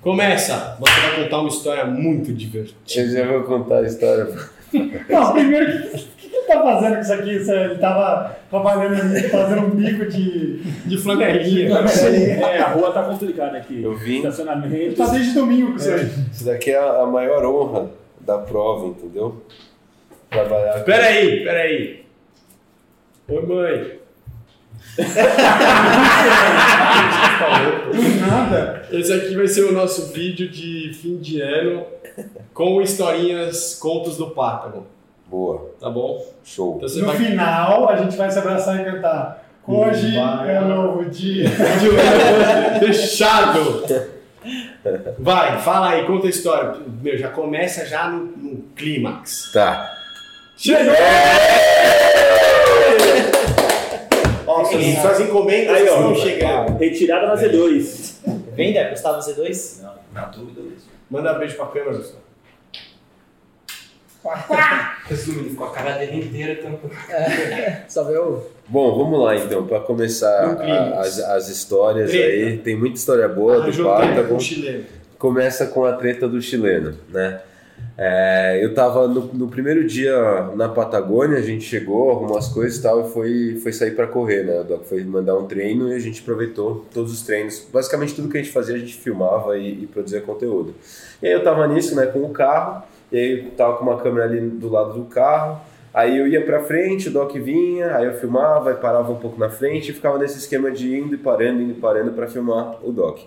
Começa! Você vai contar uma história muito divertida. Eu já vou contar a história. Não, primeiro, o que, que, que ele tá fazendo com isso aqui? Ele tava trabalhando, ali, fazendo um bico de. De flanelinha. É, a rua tá complicada aqui. Eu vim. Ele Estacionamento. tá desde domingo com isso aí. Isso daqui é a a maior honra da prova, entendeu? Trabalhar. Peraí, peraí. Oi, mãe. Do nada. Esse aqui vai ser o nosso vídeo de fim de ano com historinhas, contos do Pátago. Boa, Tá bom? show. Então No vai. final, a gente vai se abraçar e cantar. Hoje Vai. é um novo dia. Fechado! Vai, fala aí, conta a história. Meu, já começa já no, no clímax. Tá. Chegou! Ó, suas, suas encomendas Aí, ó. chegando. Retirada na Z2. Vende, Gustavo Z2? Não, na dúvida mesmo. Manda um beijo pra câmera, Gustavo. Resumindo, ficou a cara dele inteira tampando. Só vê o. Bom, vamos lá então, para começar a- as, as histórias Treta. aí. Tem muita história boa do Arranjou treta com Pátago. o chileno. Começa com a treta do chileno, né? É, eu tava no, no primeiro dia na Patagônia, a gente chegou, arrumou as coisas e tal, e foi, foi sair para correr, né? O Doc foi mandar um treino e a gente aproveitou todos os treinos. Basicamente tudo que a gente fazia a gente filmava e, e produzia conteúdo. E aí eu tava nisso, né, com o carro, e aí eu tava com uma câmera ali do lado do carro, aí eu ia pra frente, o Doc vinha, aí eu filmava, aí parava um pouco na frente e ficava nesse esquema de indo e parando, indo e parando para filmar o Doc.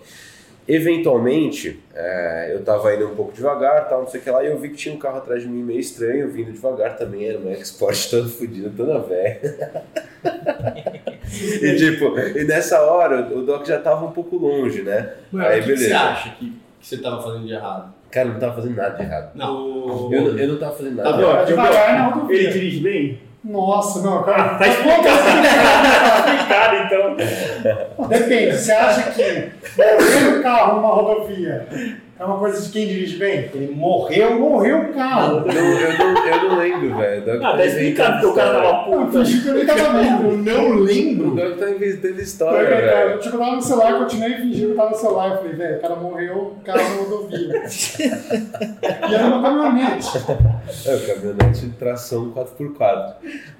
Eventualmente, é, eu tava indo um pouco devagar, tal, não sei o que lá, e eu vi que tinha um carro atrás de mim meio estranho, vindo devagar também, era uma Export toda fodida, toda velha. e tipo, e nessa hora o Doc já tava um pouco longe, né? Mano, Aí, o que, que você beleza. acha que, que você tava fazendo de errado? Cara, eu não tava fazendo nada de errado. Não. Eu, não- eu não tava fazendo nada Tá de errado. Devagar na Ele dirige bem? Nossa, não, cara. Tá explicado. tá explicado, então. Depende, você acha que mover o carro numa rodovia é uma coisa de quem dirige bem? Ele morreu. Morreu o carro. Eu não, eu não, eu não lembro, velho. O Ah, tá explicado porque o cara tava Eu puta. fingi que eu tava. Eu não O lembro. Doc tá inventando Eu, história, eu, velho. eu, tipo, eu tava no celular, continuei fingindo que tava no celular. Eu falei, velho, o cara morreu, o carro na rodovia. e era uma caminhonete. É, o caminhonete de tração 4x4.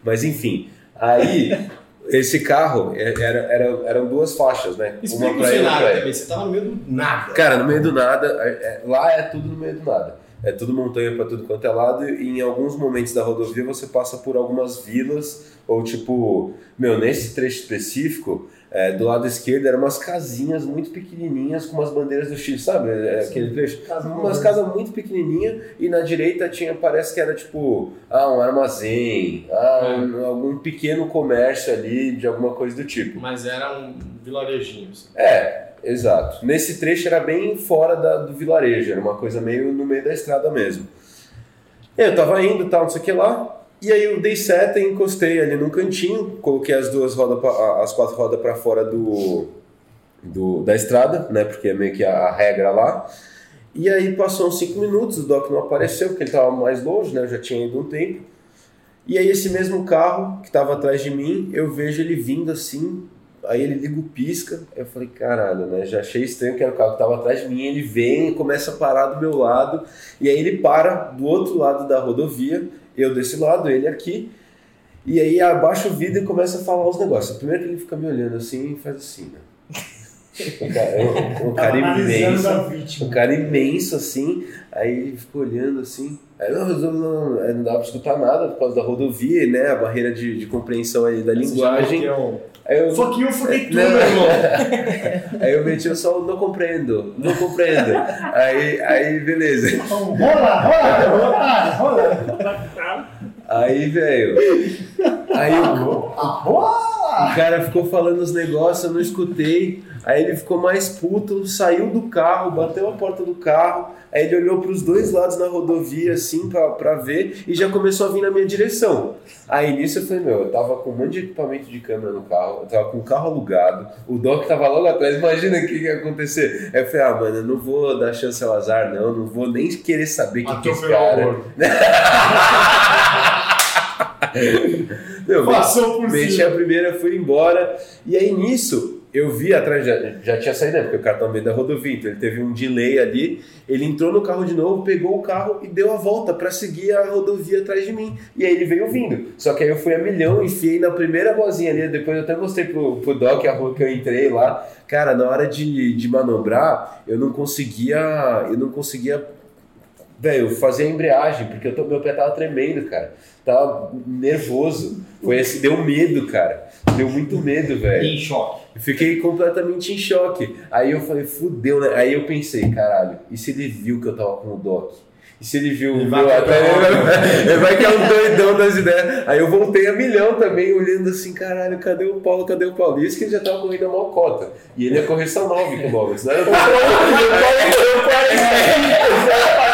Mas enfim, aí esse carro é, era, era, eram duas faixas, né? Explica o pra ele uma pra ele. também. Você tava no meio do nada. Cara, no meio do nada, é- é- lá é tudo no meio do nada. É tudo montanha pra tudo quanto é lado, e em alguns momentos da rodovia você passa por algumas vilas, ou tipo, meu, nesse trecho específico, é, do lado esquerdo eram umas casinhas muito pequenininhas com umas bandeiras do Chile, sabe? É, aquele trecho. Umas casas muito pequenininhas e na direita tinha, parece que era tipo, ah, um armazém, ah, um- algum pequeno comércio ali de alguma coisa do tipo. Mas era um vilarejinho. assim. É, exato. Nesse trecho era bem fora da- do vilarejo, era uma coisa meio no meio da estrada mesmo. Eu tava indo, tal, não sei o que lá, e aí eu dei seta e encostei ali num cantinho, coloquei as duas rodas, as quatro rodas para fora do, do, da estrada, né, porque é meio que a, a regra lá. E aí passou uns cinco minutos, o Doc não apareceu, porque ele tava mais longe, né, eu já tinha ido um tempo. E aí esse mesmo carro que tava atrás de mim, eu vejo ele vindo assim, Aí ele liga o pisca, eu falei, caralho, né? Já achei estranho que era o carro que tava atrás de mim, ele vem e começa a parar do meu lado, e aí ele para do outro lado da rodovia, eu desse lado, ele aqui, e aí abaixa o vidro e começa a falar os negócios. Primeiro que ele fica me olhando assim e faz assim, né? Um cara, um- um cara imenso. Um cara imenso assim, aí ele ficou olhando assim. Aí não, não, não, não dava pra escutar nada por causa da rodovia, né? A barreira de, de compreensão aí da linguagem. Você já meteu- Aí eu, Fuck you, fuck you, Não. irmão. aí eu meti o som, não compreendo, não compreendo. aí, aí, beleza. Rola, rola, rola, rola. Aí, velho. Aí o, o cara ficou falando os negócios, eu não escutei. Aí ele ficou mais puto, saiu do carro, bateu a porta do carro. Aí ele olhou para os dois lados na rodovia, assim, pra, pra ver, e já começou a vir na minha direção. Aí nisso eu falei, meu, eu tava com um monte de equipamento de câmera no carro, eu tava com o carro alugado, o Doc tava logo atrás, imagina o que, que ia acontecer. Aí eu falei, ah, mano, eu não vou dar chance ao azar, não, não vou nem querer saber quem que é esse o cara. Meu, Passou por Meti cima. a primeira, fui embora. E aí nisso, eu vi atrás, já, já tinha saído, né? Porque o cara tá no meio da rodovia, então ele teve um delay ali. Ele entrou no carro de novo, pegou o carro e deu a volta pra seguir a rodovia atrás de mim. E aí ele veio vindo. Só que aí eu fui a milhão, enfiei na primeira vozinha ali. Depois eu até mostrei pro, pro Doc a rua que eu entrei lá. Cara, na hora de, de manobrar, eu não conseguia. Eu não conseguia. Velho, fazer a embreagem, porque eu tô- meu pé tava tremendo, cara. Tava nervoso. Foi esse, deu medo, cara. Deu muito medo, velho. Em choque. Eu Fiquei completamente em choque. Aí eu falei, fudeu, né? Aí eu pensei, caralho, e se ele viu que eu tava com o Doc? E se ele viu Ele o vai meu pegar até ele vai que é um doidão das ideias. Aí eu voltei a milhão também, olhando assim, caralho, cadê o Paulo? Cadê o Paulo? Isso que ele já tava correndo a maior cota. E ele ia correr só 9 quilômetros, né? Eu É, exatamente. Eu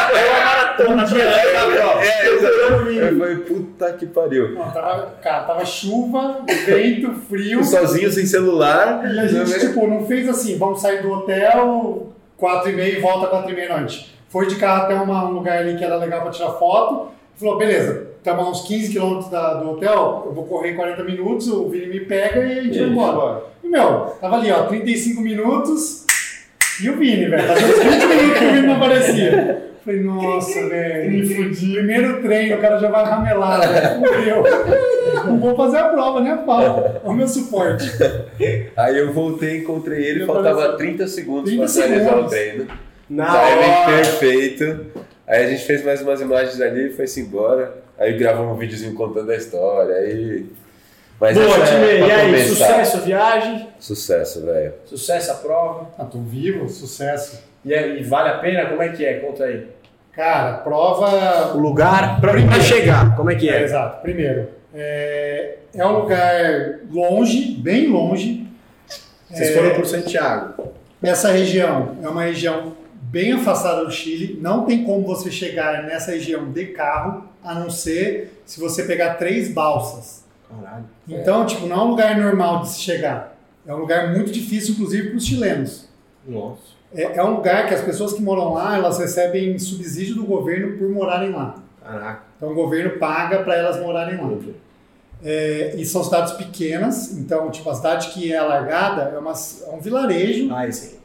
falei, puta que pariu. Não, tava, cara, tava chuva, vento, frio. Sozinho, sem celular. E a gente, tipo, não fez assim, vamos sair do hotel, 4 e meia e volta 4 e meia da noite. Foi de carro até uma- um lugar ali que era legal pra tirar foto. Falou, beleza, estamos a uns 15 quilômetros do hotel, eu vou correr 40 minutos, o Vini me pega e a gente vai embora. E, meu, tava ali, ó, 35 minutos e o Vini, velho. Fazia uns 20 minutos que o Vini não aparecia. Falei, nossa, velho, me fudi. Primeiro treino, o cara já vai ramelar, velho. Fudeu. Não vou fazer a prova, né, pau? Olha o meu suporte. Aí eu voltei, encontrei ele, Eu faltava assim, 30 segundos 30 pra finalizar o treino. Na Timing hora. perfeito. Aí a gente fez mais umas imagens ali e foi-se embora. Aí gravamos um videozinho contando a história. Aí... Mas Boa, é time. pra E aí, começar. sucesso a viagem? Sucesso, velho. Sucesso a prova? Ah, tô vivo, sucesso. E, aí, e vale a pena? Como é que é? Conta aí. Cara, prova. O lugar pra, pra chegar, como é que É, é? exato. Primeiro, é, é um lugar longe, bem longe. Vocês É, foram por Santiago. Essa região é uma região bem afastada do Chile. Não tem como você chegar nessa região de carro, a não ser se você pegar três balsas. Caralho. Então, tipo, não é um lugar normal de se chegar. É um lugar muito difícil, inclusive, para os chilenos. Nossa. É, é um lugar que as pessoas que moram lá, elas recebem subsídio do governo por morarem lá. Caraca. Então o governo paga para elas morarem lá. É, e são cidades pequenas, então tipo a cidade que é alargada é, uma, é um vilarejo. Ah, sim.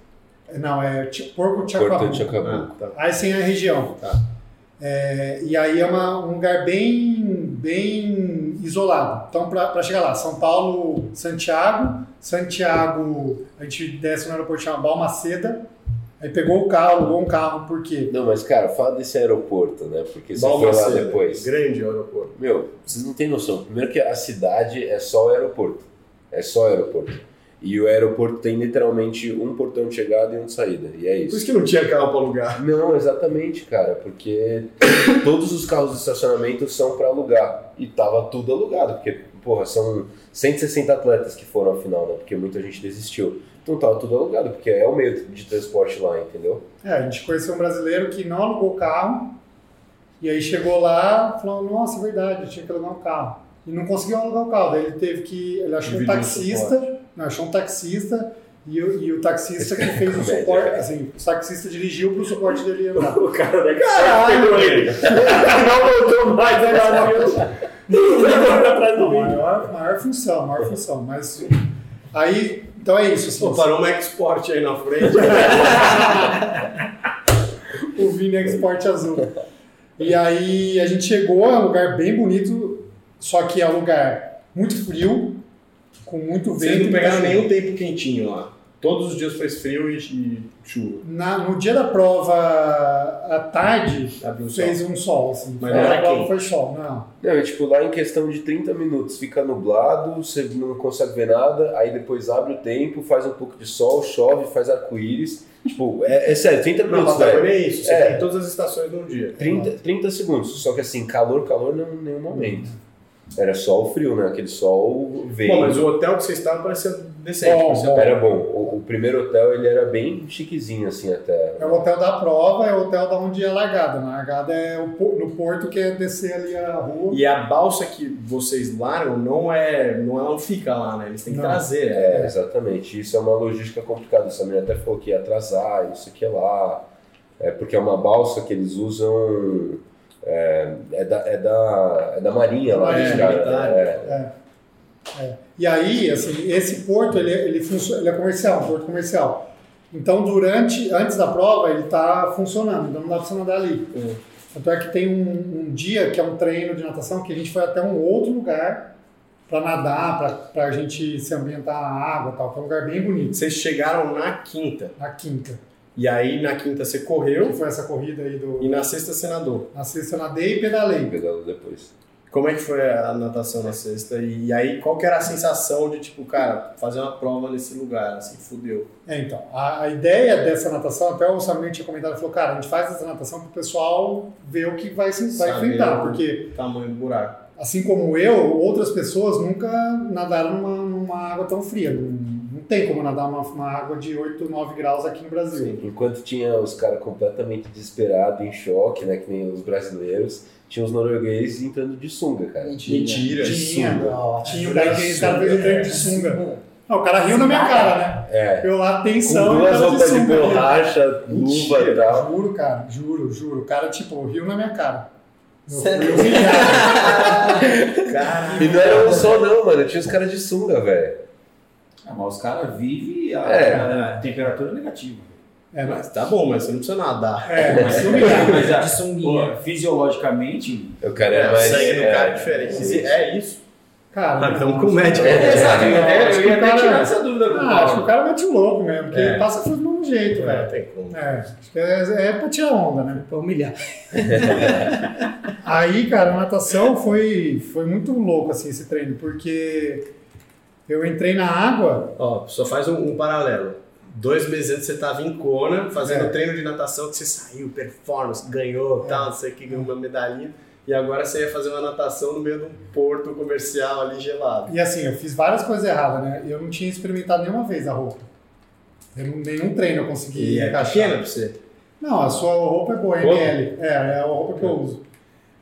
Não, é Porco Porto Chacabu. de Chacabu. Ah, tá. Aí sim é a região. Tá. É, e aí é uma- um lugar bem, bem isolado. Então para chegar lá, São Paulo, Santiago, Santiago, a gente desce no aeroporto chamado Balmaceda, aí pegou o carro, alugou um carro, por quê? Não, mas cara, fala desse aeroporto, né? Porque você foi lá depois. Grande aeroporto. Meu, vocês não têm noção. Primeiro que a cidade é só o aeroporto. É só o aeroporto. E o aeroporto tem literalmente um portão de chegada e um de saída. E é Por isso. isso que não tinha carro pra alugar. Não, exatamente, cara, porque todos os carros de estacionamento são para alugar e tava tudo alugado, porque porra, são 160 atletas que foram à final, né? Porque muita gente desistiu. Então tava tudo alugado, porque é o meio de transporte lá, entendeu? É, a gente conheceu um brasileiro que não alugou carro, e aí chegou lá e falou, nossa, é verdade, eu tinha que alugar um carro. E não conseguiu alugar o carro, daí ele teve que. Ele achou um Dividiu o taxista, não, achou um taxista, e, o- e o taxista que fez o suporte, assim, o taxista dirigiu pro suporte dele andar. O cara da Excel pegou ele. Não voltou mais a navio. Levou pra trás do Não, vídeo. maior, maior função, maior função, mas aí, então é isso. Pô, Assim, parou um export aí na frente. o Vini Export Azul. E aí a gente chegou, é um lugar bem bonito, só que é um lugar muito frio, com muito vento. Vocês não pegaram nenhum tempo quentinho lá. Todos os dias fez frio e, e chuva. Na- no dia da prova, à tarde, Abriu o sol. fez um sol, assim. Mas não era prova quente. foi sol, não. Não, é tipo, lá em questão de 30 minutos fica nublado, você não consegue ver nada, aí depois abre o tempo, faz um pouco de sol, chove, faz arco-íris. Tipo, é, é sério, 30 Não, minutos, Patagônia velho. é isso. Você É. tem todas as estações num dia. 30, 30 segundos. Só que assim, calor, calor não em nenhum momento. Era só o frio, né? Aquele sol veio. Bom, mas o hotel que vocês estavam parecia decente. Bom, bom. Era bom. O, o primeiro hotel, ele era bem chiquezinho, assim, até. É o hotel da prova, é o hotel da onde é largada. Na largada é o, no porto que é descer ali a rua. E a balsa que vocês largam não é, não, ela não fica lá, né? Eles têm que Não. trazer. É, exatamente. Isso é uma logística complicada. Essa menina até falou que ia atrasar, isso aqui lá. É porque é uma balsa que eles usam. É, é, da, é, da, é da Marinha lá, caras, militar. né? É. É. E aí, assim, esse porto, ele, ele, funcio- ele é comercial, um porto comercial. Então, durante, antes da prova, ele está funcionando, então não dá para você nadar ali. Tanto é que tem um, um dia que é um treino de natação que a gente foi até um outro lugar para nadar, para a gente se ambientar na água e tal, que é um lugar bem bonito, Vocês chegaram na quinta. na quinta. E aí na quinta você Que correu foi essa corrida aí do... e na sexta você nadou. Na sexta eu nadei e pedalei. Pedalo depois. Como é que foi a natação na sexta? E aí qual que era a sensação de tipo, cara, fazer uma prova nesse lugar, assim, fudeu. É, então, a, a ideia dessa natação, até o Samir tinha comentado, falou, cara, a gente faz essa natação para o pessoal ver o que vai, se- vai Saber enfrentar, o- porque Tamanho do buraco. assim como eu, outras pessoas nunca nadaram numa, numa água tão fria. Não, não tem como nadar uma, uma água de 8, 9 graus aqui no Brasil. Enquanto tinha os caras completamente desesperados, em choque, né? Que nem os brasileiros, tinha os noruegueses entrando de sunga, cara. Mentira. Tinha, Nossa. tinha o cara fez o treino de sunga. Não, o cara riu na minha cara, né? É. Eu lá, Com atenção, e o duas de roupas de sunga. borracha, luva e tal. Juro, cara, juro, juro. O cara, tipo, riu na minha cara. Eu Sério? E não era um só não, mano. Tinha os caras de sunga, velho. Ah, mas os caras vivem a, É. a temperatura negativa. É, mas, tá bom, mas você não precisa nadar. é, mas. Mas a- De sunguinha. pô, fisiologicamente, O cara é, o mais. sangue do é, cara é diferente. É isso? Cara, Ah, então com o médico. É, Exato, eu ia, acho eu que ia o até cara- tirar essa dúvida Ah, acho que o cara mete o louco mesmo, porque É. passa frio do mesmo jeito, Não velho. tem como. É, acho que é, é pra tirar onda, né? Pra humilhar. Aí, cara, a natação foi, foi muito louco, assim, esse treino, porque eu entrei na água, Ó, só faz um, um paralelo. Dois meses antes você tava em Kona, fazendo É. treino de natação, que você saiu, performance, ganhou, É. tal, não sei o que, ganhou uma medalhinha. E agora você ia fazer uma natação no meio de um porto comercial ali gelado. e assim, eu fiz várias coisas erradas, né? Eu não tinha experimentado nenhuma vez a roupa. Eu nenhum treino eu consegui E é encaixar. pequena pra você. Não, a sua roupa é boa, é? ML. É, é a roupa que eu uso.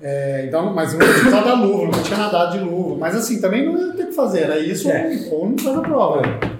É, então, mas eu não tinha usado a luva, não tinha nadado de luva. Mas assim, também não ia ter o que fazer, era isso ou- ou não faz a prova. né?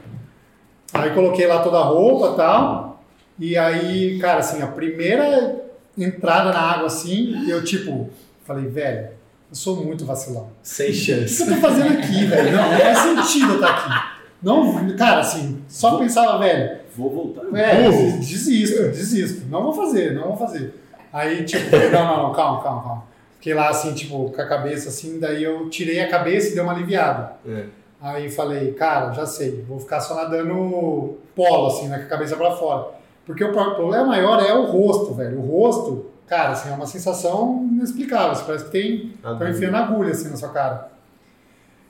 Aí coloquei lá toda a roupa e tal. E aí, cara, assim, a primeira entrada na água assim, eu tipo, falei, velho, eu sou muito vacilão. Sem O que chance. eu tô fazendo aqui, velho? Não, não faz sentido eu estar aqui. Não, cara, assim, só pensava, velho, Vou voltar. é, desisto, desisto. Não vou fazer, não vou fazer. Aí, tipo, não, não, não, calma, calma, calma. Fiquei lá, assim, tipo, com a cabeça assim, daí eu tirei a cabeça e deu uma aliviada. É. Aí falei, cara, já sei, vou ficar só nadando polo, assim, né, com a cabeça pra fora. Porque o pro- problema maior é o rosto, velho. O rosto, cara, assim, é uma sensação inexplicável. Assim, parece que tem Estão enfiando agulha assim na sua cara.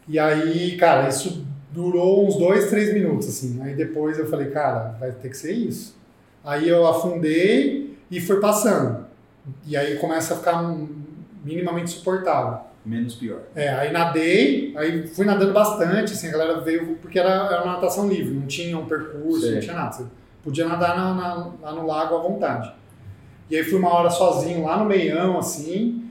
E aí, cara, isso durou uns dois, três minutos, assim. Aí depois eu falei, cara, vai ter que ser isso. Aí eu afundei e foi passando. E aí começa a ficar minimamente suportável. Menos pior. É, aí nadei, aí fui nadando bastante, assim, a galera veio, porque era, era uma natação livre, não tinha um percurso, não tinha nada. Você podia nadar na- na- lá no lago à vontade. E aí fui uma hora sozinho lá no meião, assim,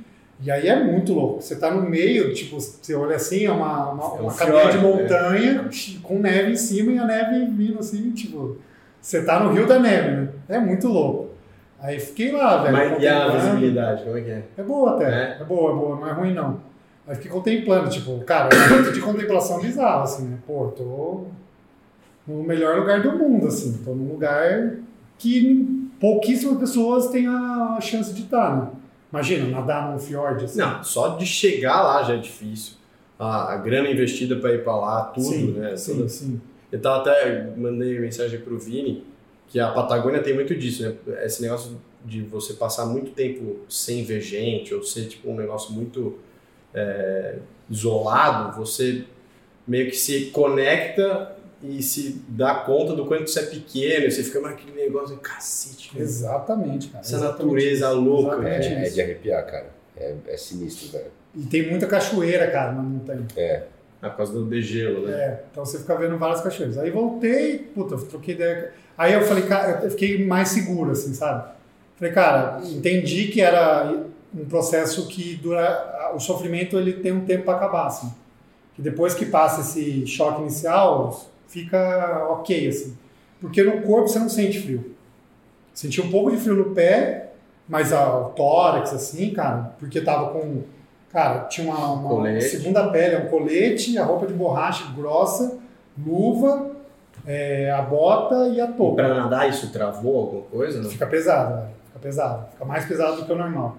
e aí é muito louco. Você tá no meio, tipo, você olha assim, é uma, uma, É um uma cadeia de fiord, montanha com neve em cima e a neve vindo assim, tipo, você tá no rio da neve, né? É muito louco. Aí fiquei lá, velho. Mas e a visibilidade, como é que é? É boa até. É? É? boa, é boa, não é ruim não. Aí fiquei contemplando, tipo, cara, é um momento de contemplação bizarro, assim, né? Pô, tô no melhor lugar do mundo, assim. Tô num lugar que pouquíssimas pessoas têm a chance de estar, né? Imagina, nadar num fiord, assim. Não, só de chegar lá já é difícil. A, a grana investida pra ir pra lá, tudo, sim, né? Sim, Toda- sim. Eu tava até, mandei mensagem pro Vini, que a Patagônia tem muito disso, né? Esse negócio de você passar muito tempo sem ver gente, ou ser tipo um negócio muito é, isolado, você meio que se conecta e se dá conta do quanto você é pequeno, e você fica, mas aquele negócio, cacete, né? Exatamente, cara. Essa exatamente natureza isso, louca, É, é de arrepiar, cara. É, é sinistro, velho. E tem muita cachoeira, cara, na montanha. Ah, por causa do degelo, né? É, então você fica vendo várias cachoeiras. Aí voltei, puta, troquei ideia. Aí eu falei, cara, eu fiquei mais seguro, assim, sabe? Falei, cara, entendi que era um processo que dura. O sofrimento ele tem um tempo para acabar, assim. Que depois que passa esse choque inicial, fica ok, assim. Porque no corpo você não sente frio. Senti um pouco de frio no pé, mas ó, o tórax, assim, cara, porque tava com Cara, tinha uma, uma segunda pele, um colete, a roupa de borracha grossa, luva, é, a bota e a touca. pra nadar isso travou alguma coisa? Não? Fica pesado, velho. Fica pesado. Fica mais pesado do que o normal.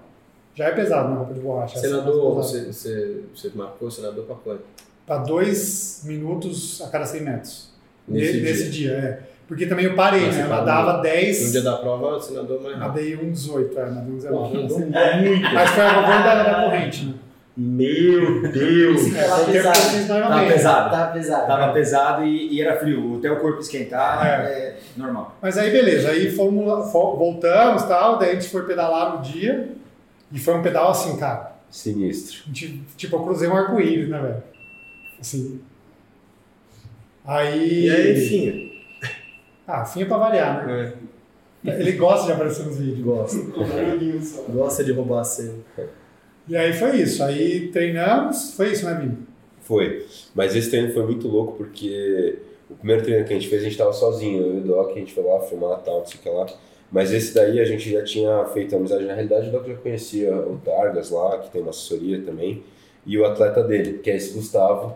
Já é pesado na roupa de borracha. Você é nadou, você, você, você marcou, você nadou pra quanto? Pra dois minutos a cada 100 metros. Nesse Ne- Nesse dia, é. Porque também eu parei, Mas né? Eu nadava No 10, dia da prova você nadou mais rápido. nadei um 18, é, nadei um 19. Pô, Assim, muito. Mas foi a favor da, da corrente, né? Meu Deus! É, Tava pesado. Tava pesado. Tá pesado. Tava pesado e, e era frio. Até o corpo esquentar é, normal. Mas aí beleza, aí fomos, voltamos e tal, daí a gente foi pedalar no dia. E foi um pedal assim, cara. Sinistro. gente- tipo, eu cruzei um arco-íris, né, velho? Assim. Aí. E aí, enfim. Ah, fim é pra variar, né? Ele gosta de aparecer nos vídeos. Gosta. Gosta de roubar a cena. E aí foi isso. Aí treinamos, foi isso, né, Vini? Foi. Mas esse treino foi muito louco porque o primeiro treino que a gente fez, a gente tava sozinho, eu e o Doc, a gente foi lá filmar tal, não sei o que lá. Mas esse daí a gente já tinha feito amizade. Na realidade, o Doc já conhecia o Targas lá, que tem uma assessoria também, e o atleta dele, que é esse Gustavo,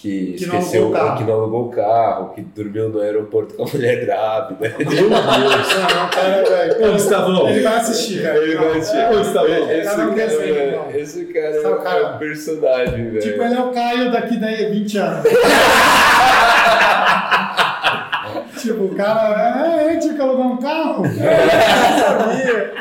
que, Que não esqueceu, alugou o carro. que não alugou o carro, que dormiu no aeroporto com a mulher grávida. Meu Deus! Não, cara, velho. Ô, Gustavo, Ele vai assistir, cara. Ele vai assistir. Não, Ô, Gustavo, Esse cara não cara, ser, é- não. esse cara é cara? um personagem, velho. Tipo, ele é o Caio daqui daí 20 anos. tipo, o cara. É, a gente tinha que alugar um carro? É, sabia.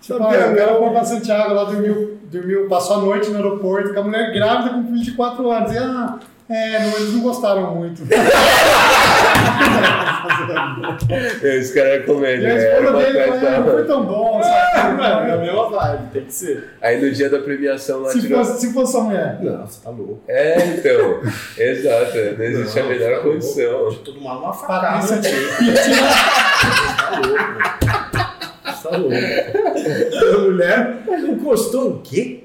Tipo, o cara foi pra Santiago lá, dormiu, dormiu, passou a noite no aeroporto com a mulher grávida com um filho de 4 anos. E ah, é, não, eles não gostaram muito. Esse cara é E comédia, a né? Esposa dele ah, não foi tão bom, sabe? Mano, é a mesma vibe, tem que ser. Aí no dia da premiação lá Se tirou. fosse, se fosse sua mulher. Não, você tá louco. É, então. Exato, não existe a Não, menor tá condição. louco. Todo mundo uma facada. Você tá louco. Você tá louco. A mulher encostou no quê?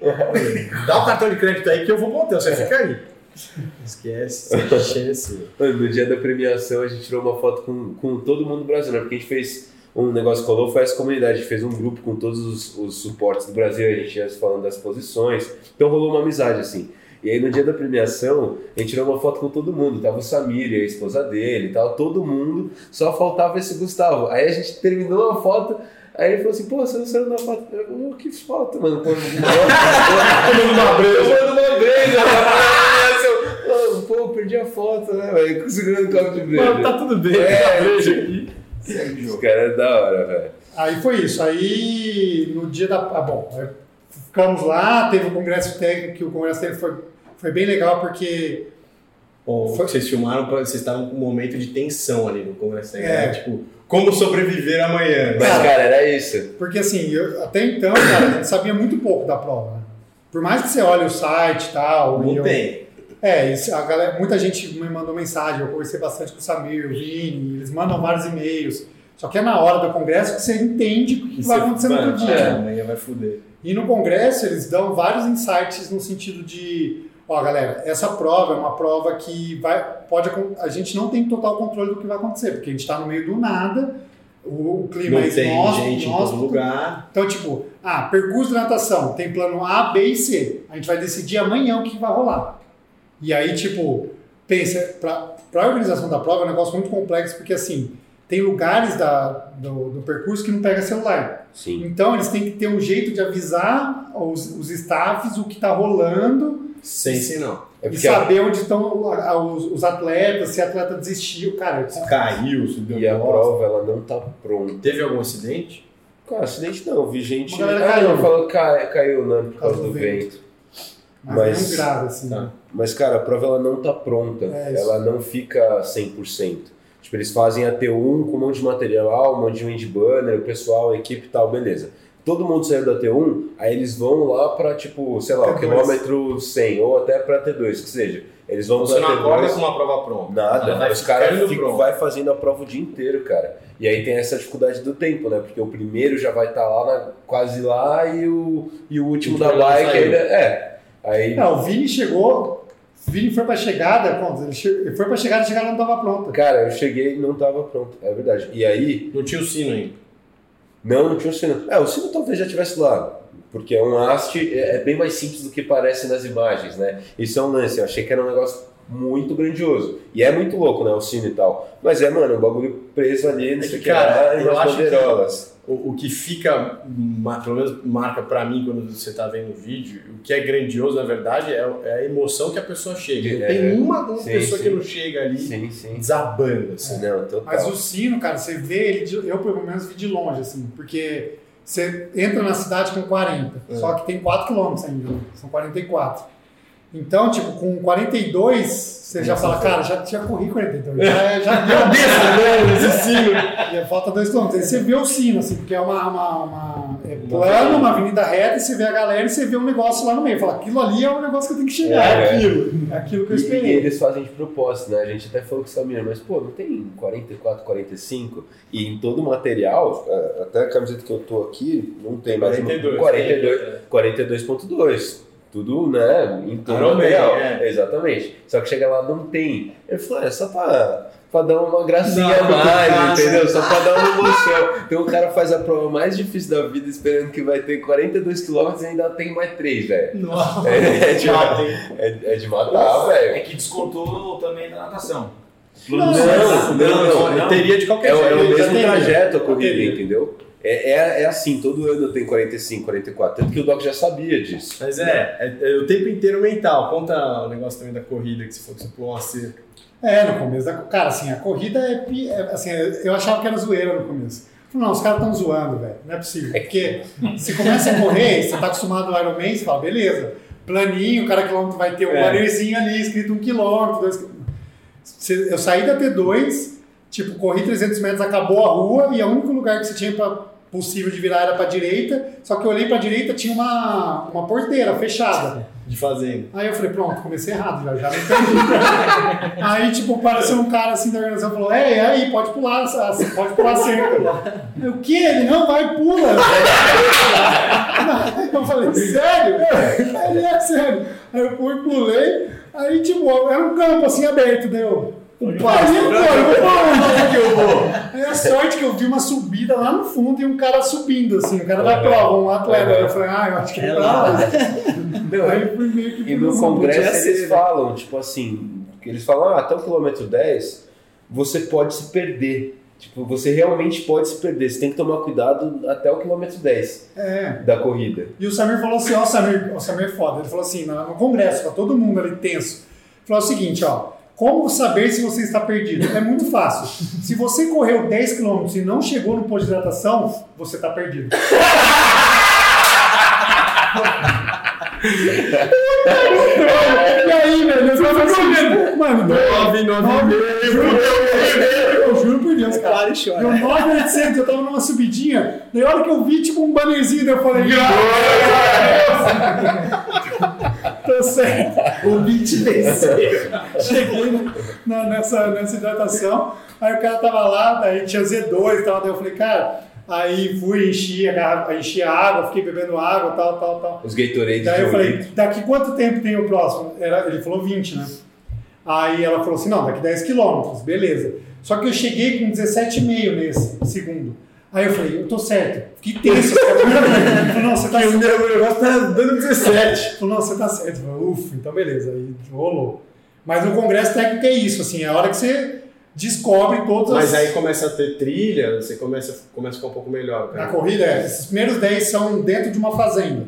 Dá o cartão de crédito aí que eu vou hotel, você fica aí. Esquece, sem chance. Mano, no dia da premiação a gente tirou uma foto com, com todo mundo brasileiro, porque a gente fez um negócio que rolou, foi essa comunidade, a gente fez um grupo com todos os, os suportes do Brasil, a gente ia falando das posições, então rolou uma amizade assim. E aí no dia da premiação, a gente tirou uma foto com todo mundo, tava o Samir e a esposa dele tal, todo mundo, só faltava esse Gustavo. Aí a gente terminou a foto, aí ele falou assim, pô, você não saiu na foto. Eu falei, "Ô, que foto, mano. Pô, Tomando uma breja. Tomando uma breja. Eu perdi a foto, né, velho? Segurando o copo de breja. Mano, tá tudo bem. É, Veja aqui. Esse cara é da hora, velho. Aí foi isso. Aí no dia da. Ah, bom, aí ficamos lá, teve o congresso técnico, que o congresso técnico foi, foi bem legal porque. Ou Foi- vocês filmaram, pra, vocês estavam com um momento de tensão ali no congresso. É. né? Tipo, como sobreviver amanhã. Mas, cara, era isso. Porque assim, eu- até então, cara, a gente sabia muito pouco da prova. né? Por mais que você olhe o site e tal. e Não eu- tem. É, a galera, muita gente me mandou mensagem, eu conversei bastante com o Samir, o Vini, eles mandam vários e-mails. Só que é na hora do congresso que você entende o que vai acontecer no outro dia. é, amanhã vai fuder. E no congresso eles dão vários insights no sentido de, ó, galera, essa prova é uma prova que vai, pode, a gente não tem total controle do que vai acontecer, porque a gente está no meio do nada, o, clima Não é tem inóspito, gente em inóspito. todo lugar. Então, tipo, ah, percurso de natação, tem plano A, B e C. A gente vai decidir amanhã o que vai rolar. E aí, tipo, pensa, para a organização da prova é um negócio muito complexo, porque assim, tem lugares da, do, do percurso que não pega celular. Sim. Então, eles têm que ter um jeito de avisar os, os staffs o que está rolando Sem sinal. É e porque a, saber onde estão os, os atletas, se o atleta desistiu. Cara, Se caiu, se deu e a bosta. prova, ela não tá pronta. Teve algum acidente? Cara, acidente não, vi gente. Uma galera ah, caiu. não, falou que cai- caiu, né, por causa do vento. mas, Mas- é um grave, assim. Tá. Mas, cara, a prova ela não tá pronta. É ela não fica 100%. Tipo, eles fazem a T1 com um monte de material, um monte de wind banner, o pessoal, a equipe e tal, beleza. Todo mundo saiu da T1, aí eles vão lá pra, tipo, sei lá, o T2. quilômetro 100, ou até pra T2, que seja. Eles vão Você não T2. acorda com uma prova pronta. Nada, vai os caras vai fazendo a prova o dia inteiro, cara. E aí tem essa dificuldade do tempo, né? Porque o primeiro já vai estar lá, na- quase lá, e o, e o último O da bike ainda. É. Aí. Não, o Vini chegou, o Vini foi pra chegada, quando ele, foi pra chegada, a chegada não estava pronta. Cara, eu cheguei e não tava pronto, é verdade. E aí, Não tinha o sino ainda. Não, não tinha o sino. É, o sino talvez já tivesse lá. Porque é um haste, é é bem mais simples do que parece nas imagens, né? Isso é um lance. Eu achei que era um negócio muito grandioso. E é muito louco, né? O sino e tal. Mas é, mano, um bagulho preso ali, não É sei o que, lá, eu e nas acho que- bandeirolas. O, o que fica, pelo menos marca pra mim quando você tá vendo o vídeo, o que é grandioso na verdade é, é a emoção que a pessoa chega. Não É. tem uma, uma Sim, pessoa sim. que não chega ali Sim, sim. desabando. Assim. Não, total. Mas o sino, cara, você vê ele, de- eu pelo menos vi de longe, assim, porque você entra na cidade com 40, É. só que tem 4 km ainda, são 44. Então, tipo, com 42, você já fala, cara, já, já corri 42, já, já deu né? Esse sino. E falta 2 km. Aí você vê o sino, assim, porque é uma, uma, uma- é plano, uma avenida reta, e você vê a galera e você vê um negócio lá no meio. Fala, aquilo ali é o negócio que eu tenho que chegar, É, é é. aquilo. É aquilo que eu E, e esperei. eles fazem de propósito, né? A gente até falou com o Samir, mas pô, não tem 44, 45? E em todo o material, é, até a camiseta que eu tô aqui, não tem mais. 42. 42 42.2. Tudo, né? Em todo o Iron Man, material. é. Exatamente. Só que chega lá, não tem. Ele falou, é só pra. Pra dar uma gracinha Não, a mais, graça. entendeu? Só pra dar uma emoção. Então o cara faz a prova mais difícil da vida esperando que vai ter 42 km e ainda tem mais 3, velho. Nossa. É, é de, é, é de matar, velho. É que descontou também da natação. Não, não, não, Eu teria de qualquer É, o- é jeito. o mesmo trajeto a corrida, entendeu? É, é, é assim, todo ano tem 45, 44. Tanto que o Doc já sabia disso. Mas é, é, é o tempo inteiro mental. Conta o negócio também da corrida que você falou que você pulou uma cerca. É, no começo da. Cara, assim, a corrida é. é, assim, eu achava que era zoeira no começo. Falei, não, os caras estão zoando, velho. Não é possível. Porque você começa a correr, você tá acostumado no Ironman, você fala, beleza, planinho, cada quilômetro vai ter um É. ali, escrito um quilômetro, dois quilômetros. Eu saí da T2, tipo, corri 300 metros, acabou a rua, e o único lugar que você tinha pra, possível de virar era pra direita, só que eu olhei pra direita, tinha uma, uma porteira fechada. De fazenda. Aí eu falei, pronto, comecei errado já, já me entendi. aí, tipo, apareceu um cara assim da organização e falou, é, aí, pode pular, pode pular a cerca. O quê? Ele, não, vai, pula. eu falei, sério? Ele, é sério. Aí eu fui, pulei, aí, tipo, era um campo assim aberto, deu. Aí, pô, eu vou pra onde que eu vou? Aí a sorte que eu vi uma subida lá no fundo e um cara subindo, assim, o cara da prova, um atleta. Aí eu falei, ah, eu acho que é pra lá. Aí eu fui meio que E no congresso eles né? falam, tipo assim, que eles falam, ah, até o quilômetro 10 você pode se perder. Tipo, você realmente pode se perder. Você tem que tomar cuidado até o quilômetro 10 É. da corrida. E o Samir falou assim, ó, o Samir, o Samir é foda. Ele falou assim, no, no congresso, tá todo mundo ali tenso. Ele falou o seguinte, ó, como saber se você está perdido? É muito fácil. Se você correu 10 km e não chegou no posto de hidratação, você está perdido. e aí, velho, eu falei assim, mano, Nove, nove e meio. eu juro por Deus, cara. Claro, e chora. Deu 9,800, eu tava numa subidinha. Daí a hora que eu vi, tipo, um bannerzinho, daí eu falei, Tô certo. O beat venceu. Cheguei na- nessa, nessa hidratação. Aí o cara tava lá, daí tinha Z2 e tal. Daí eu falei, cara, aí fui, enchi a, garrafa, enchi a água, fiquei bebendo água, tal, tal, tal. Os Gatorades Daí de eu falei, litro. daqui quanto tempo tem o próximo? Era, ele falou 20, né? Aí ela falou assim, não, daqui 10 quilômetros, beleza. Só que eu cheguei com 17,5 nesse segundo. Aí eu falei, eu tô certo. Fiquei tenso. Falou, não, você tá o certo. meu negócio tá dando 17. Falou, não, você tá certo. Falei, ufa, então beleza. Aí rolou. Mas no congresso técnico é isso, assim, é a hora que você descobre todas Mas as... aí começa a ter trilha, você começa, começa a ficar um pouco melhor. Na Cara. corrida, é, esses primeiros 10 são dentro de uma fazenda.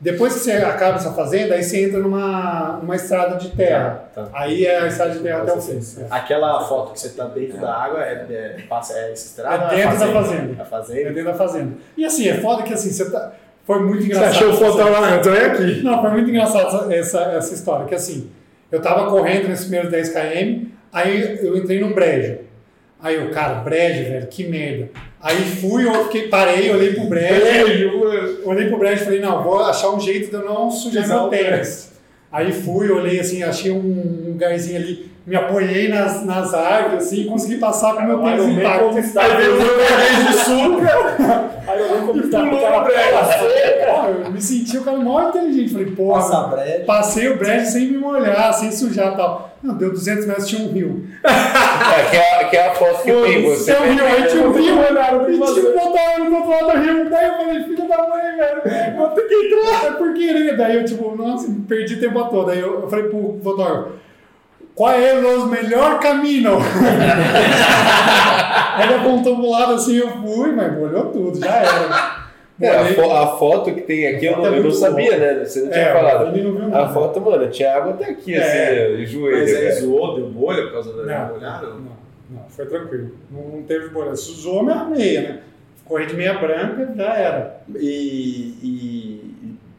Depois que você acaba essa fazenda, aí você entra numa, numa estrada de terra. Tá, tá. Aí é a estrada de terra até o fim. É. Aquela foto que você tá dentro da água é, é, passa, é essa estrada? É dentro da A fazenda. A É fazenda. dentro da fazenda. E assim, é foda que assim, você tá. Foi muito Você engraçado. achou foto lá? Então é aqui. Não, foi muito engraçado essa, essa, história. Que assim, eu tava correndo nesses primeiros 10 km, aí eu entrei no brejo. Aí eu, cara, brejo, velho, que merda. Aí fui, eu fiquei, parei, olhei pro brejo. Olhei pro brejo e falei, não, vou achar um jeito de eu não sujar meu tênis. Aí fui, olhei assim, achei um lugarzinho ali, me apoiei nas, nas árvores, assim, e consegui passar com o meu tênis intacto. conquistado. Aí veio o meu de suco. Aí eu no brejo. tela seca. Pô, eu me senti o cara maior inteligente. Falei, porra, Passa passei o brejo sem me molhar, sem sujar e tal. Não, deu 200 metros, tinha um rio. É, que, é, que é a foto que tem você. Tinha um rio, aí tinha um rio, né? e tinha um botão do outro lado do rio. Daí eu falei, filho da mãe, velho, vou ter que entrar. É por querer. Daí eu, tipo, nossa, perdi o tempo todo. Aí eu, eu falei pro fotógrafo, qual é o melhor caminho? Aí ele apontou pro lado assim, eu fui, mas molhou tudo, já era. É, a, fo- a foto que tem aqui, eu não, é eu não sabia, boa. né? Você não tinha É, falado. não viu A nada. foto, mano, tinha água até aqui, É. assim, o joelho. Mas aí velho. zoou, deu bolha por causa da Não, molhar, não? não, não, foi tranquilo. Não, não teve bolha. Se usou minha meia, né? Corri de meia branca, já era. E, e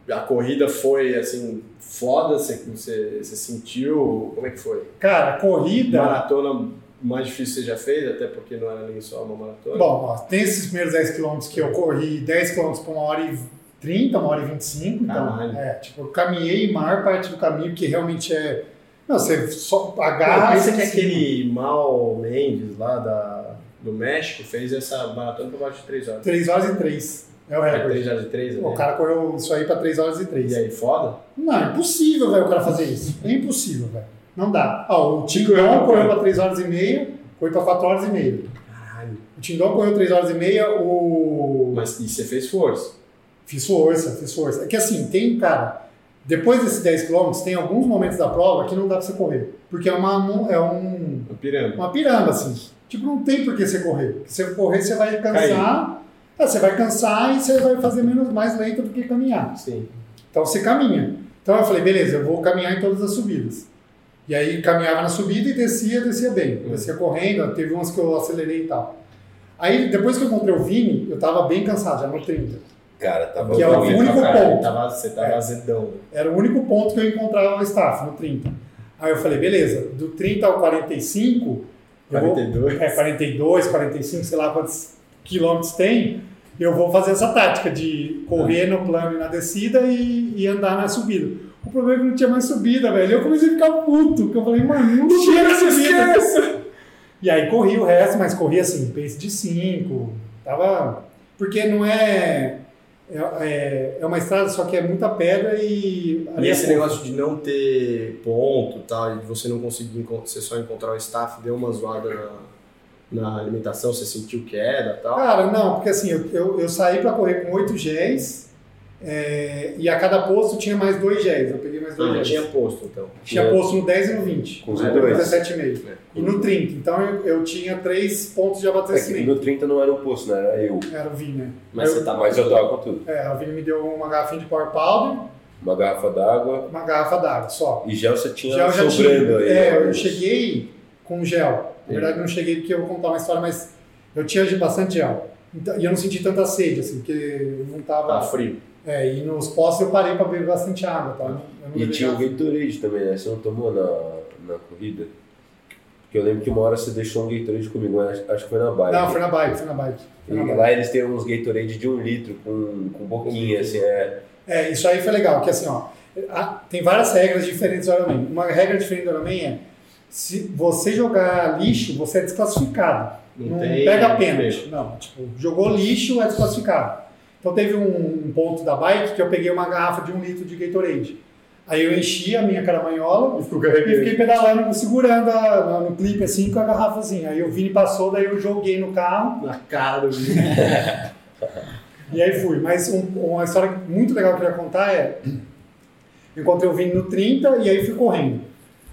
a corrida foi assim, foda? Você, você, você sentiu? Como é que foi? Cara, a corrida. Maratona mais difícil que você já fez, até porque não era nem só uma maratona. Bom, ó, tem esses primeiros 10 km que eu corri 10 km por uma hora e 30, uma hora e 25. Então, Caralho. é, tipo, eu caminhei a maior parte do caminho, que realmente é. Não, você só agarra. pensa que assim, aquele Mal Mendes lá da, do México fez essa maratona por baixo de 3 horas. 3 horas e 3. É o É recorde. 3 horas e 3 O cara correu isso aí pra 3 horas e 3. E aí, foda? Não, é impossível, velho, o cara fazer isso. É impossível, velho. Não dá. Ó, o Tindon Correu, correu pra 3 horas e meia, foi pra 4 horas e meia. Caralho. O Tindon correu 3 horas e meia, o. Mas e você fez força? Fiz força, fiz força. É que assim, tem, cara, depois desses 10 km, tem alguns momentos da prova que não dá pra você correr. Porque é uma, é um, Uma pirâmide. uma pirâmide, assim. Tipo, não tem por que você correr. Se você correr, você vai cansar. É, você vai cansar e você vai fazer menos, mais lento do que caminhar. Sim. Então você caminha. Então eu falei, beleza, eu vou caminhar em todas as subidas. E aí caminhava na subida e descia, descia bem. Hum. Descia correndo, teve umas que eu acelerei e tal. Aí depois que eu encontrei o Vini, eu tava bem cansado, já no 30. Cara, tava Que é o único ponto. Tava, você tava É. azedão. Era o único ponto que eu encontrava o staff, no 30. Aí eu falei, beleza, do 30 ao 45, eu vou- 42. é, 42, 45, sei lá quantos quilômetros tem, eu vou fazer essa tática de correr no plano e na descida e, e andar na subida. O problema é que não tinha mais subida, velho. Eu comecei a ficar puto, porque eu falei, mano, não tinha subida. E aí corri o resto, mas corri assim, pace de 5. Tava. Porque não é. É, é, é uma estrada, só que é muita pedra e. E é esse pouco. negócio de não ter ponto e tal, e de você não conseguir você só encontrar o staff, deu uma zoada na, na alimentação, você sentiu queda e tal? Cara, não, porque assim, eu, eu, eu saí pra correr com 8 géis é, e a cada posto tinha mais dois géis. Eu peguei mais dois Não, géis. tinha posto então. Tinha posto no 10 e no 20. Com os né, dois. 17,5. E no 30. Então eu, eu tinha três pontos de É que abastecimento. no 30 não era um poço, né? Era eu. Era o Vini, né? Mas Eu- você tava Mas eu tava com tudo. É, a Vini me deu uma garrafinha de Power Powder, Uma garrafa d'água uma garrafa d'água só. e gel você tinha Gel já tinha. sobrando aí. É, eu alguns. cheguei com gel. Na verdade, não cheguei porque eu vou contar uma história, mas eu tinha bastante gel. Então, e eu não senti tanta sede, assim, porque não tava. Tá frio. É, e nos postos eu parei para beber bastante água, tá? Eu não E tinha o. Gatorade também, né? Você não tomou na, na corrida? Porque eu lembro que uma hora você deixou um Gatorade comigo, mas acho, que foi na bike. Não, foi na bike, foi na bike. Foi na E bike. lá eles têm uns Gatorade de um litro com, com boquinha, assim, é. É, isso aí foi legal, que assim, ó, tem várias regras diferentes do Ironman. Uma regra diferente do Ironman é se você jogar lixo, você é desclassificado. Não Não, tem pega pênalti. Não, tipo, jogou lixo, é desclassificado. Então teve um, um ponto da bike que eu peguei uma garrafa de um litro de Gatorade. Aí eu enchi a minha caramanhola E e fiquei pedalando, segurando a- no, clipe assim com a garrafa assim. Aí o Vini passou, daí eu joguei no carro na cara do e aí fui. Mas um- uma história muito legal que eu ia contar é: encontrei o Vini no 30 e aí fui correndo.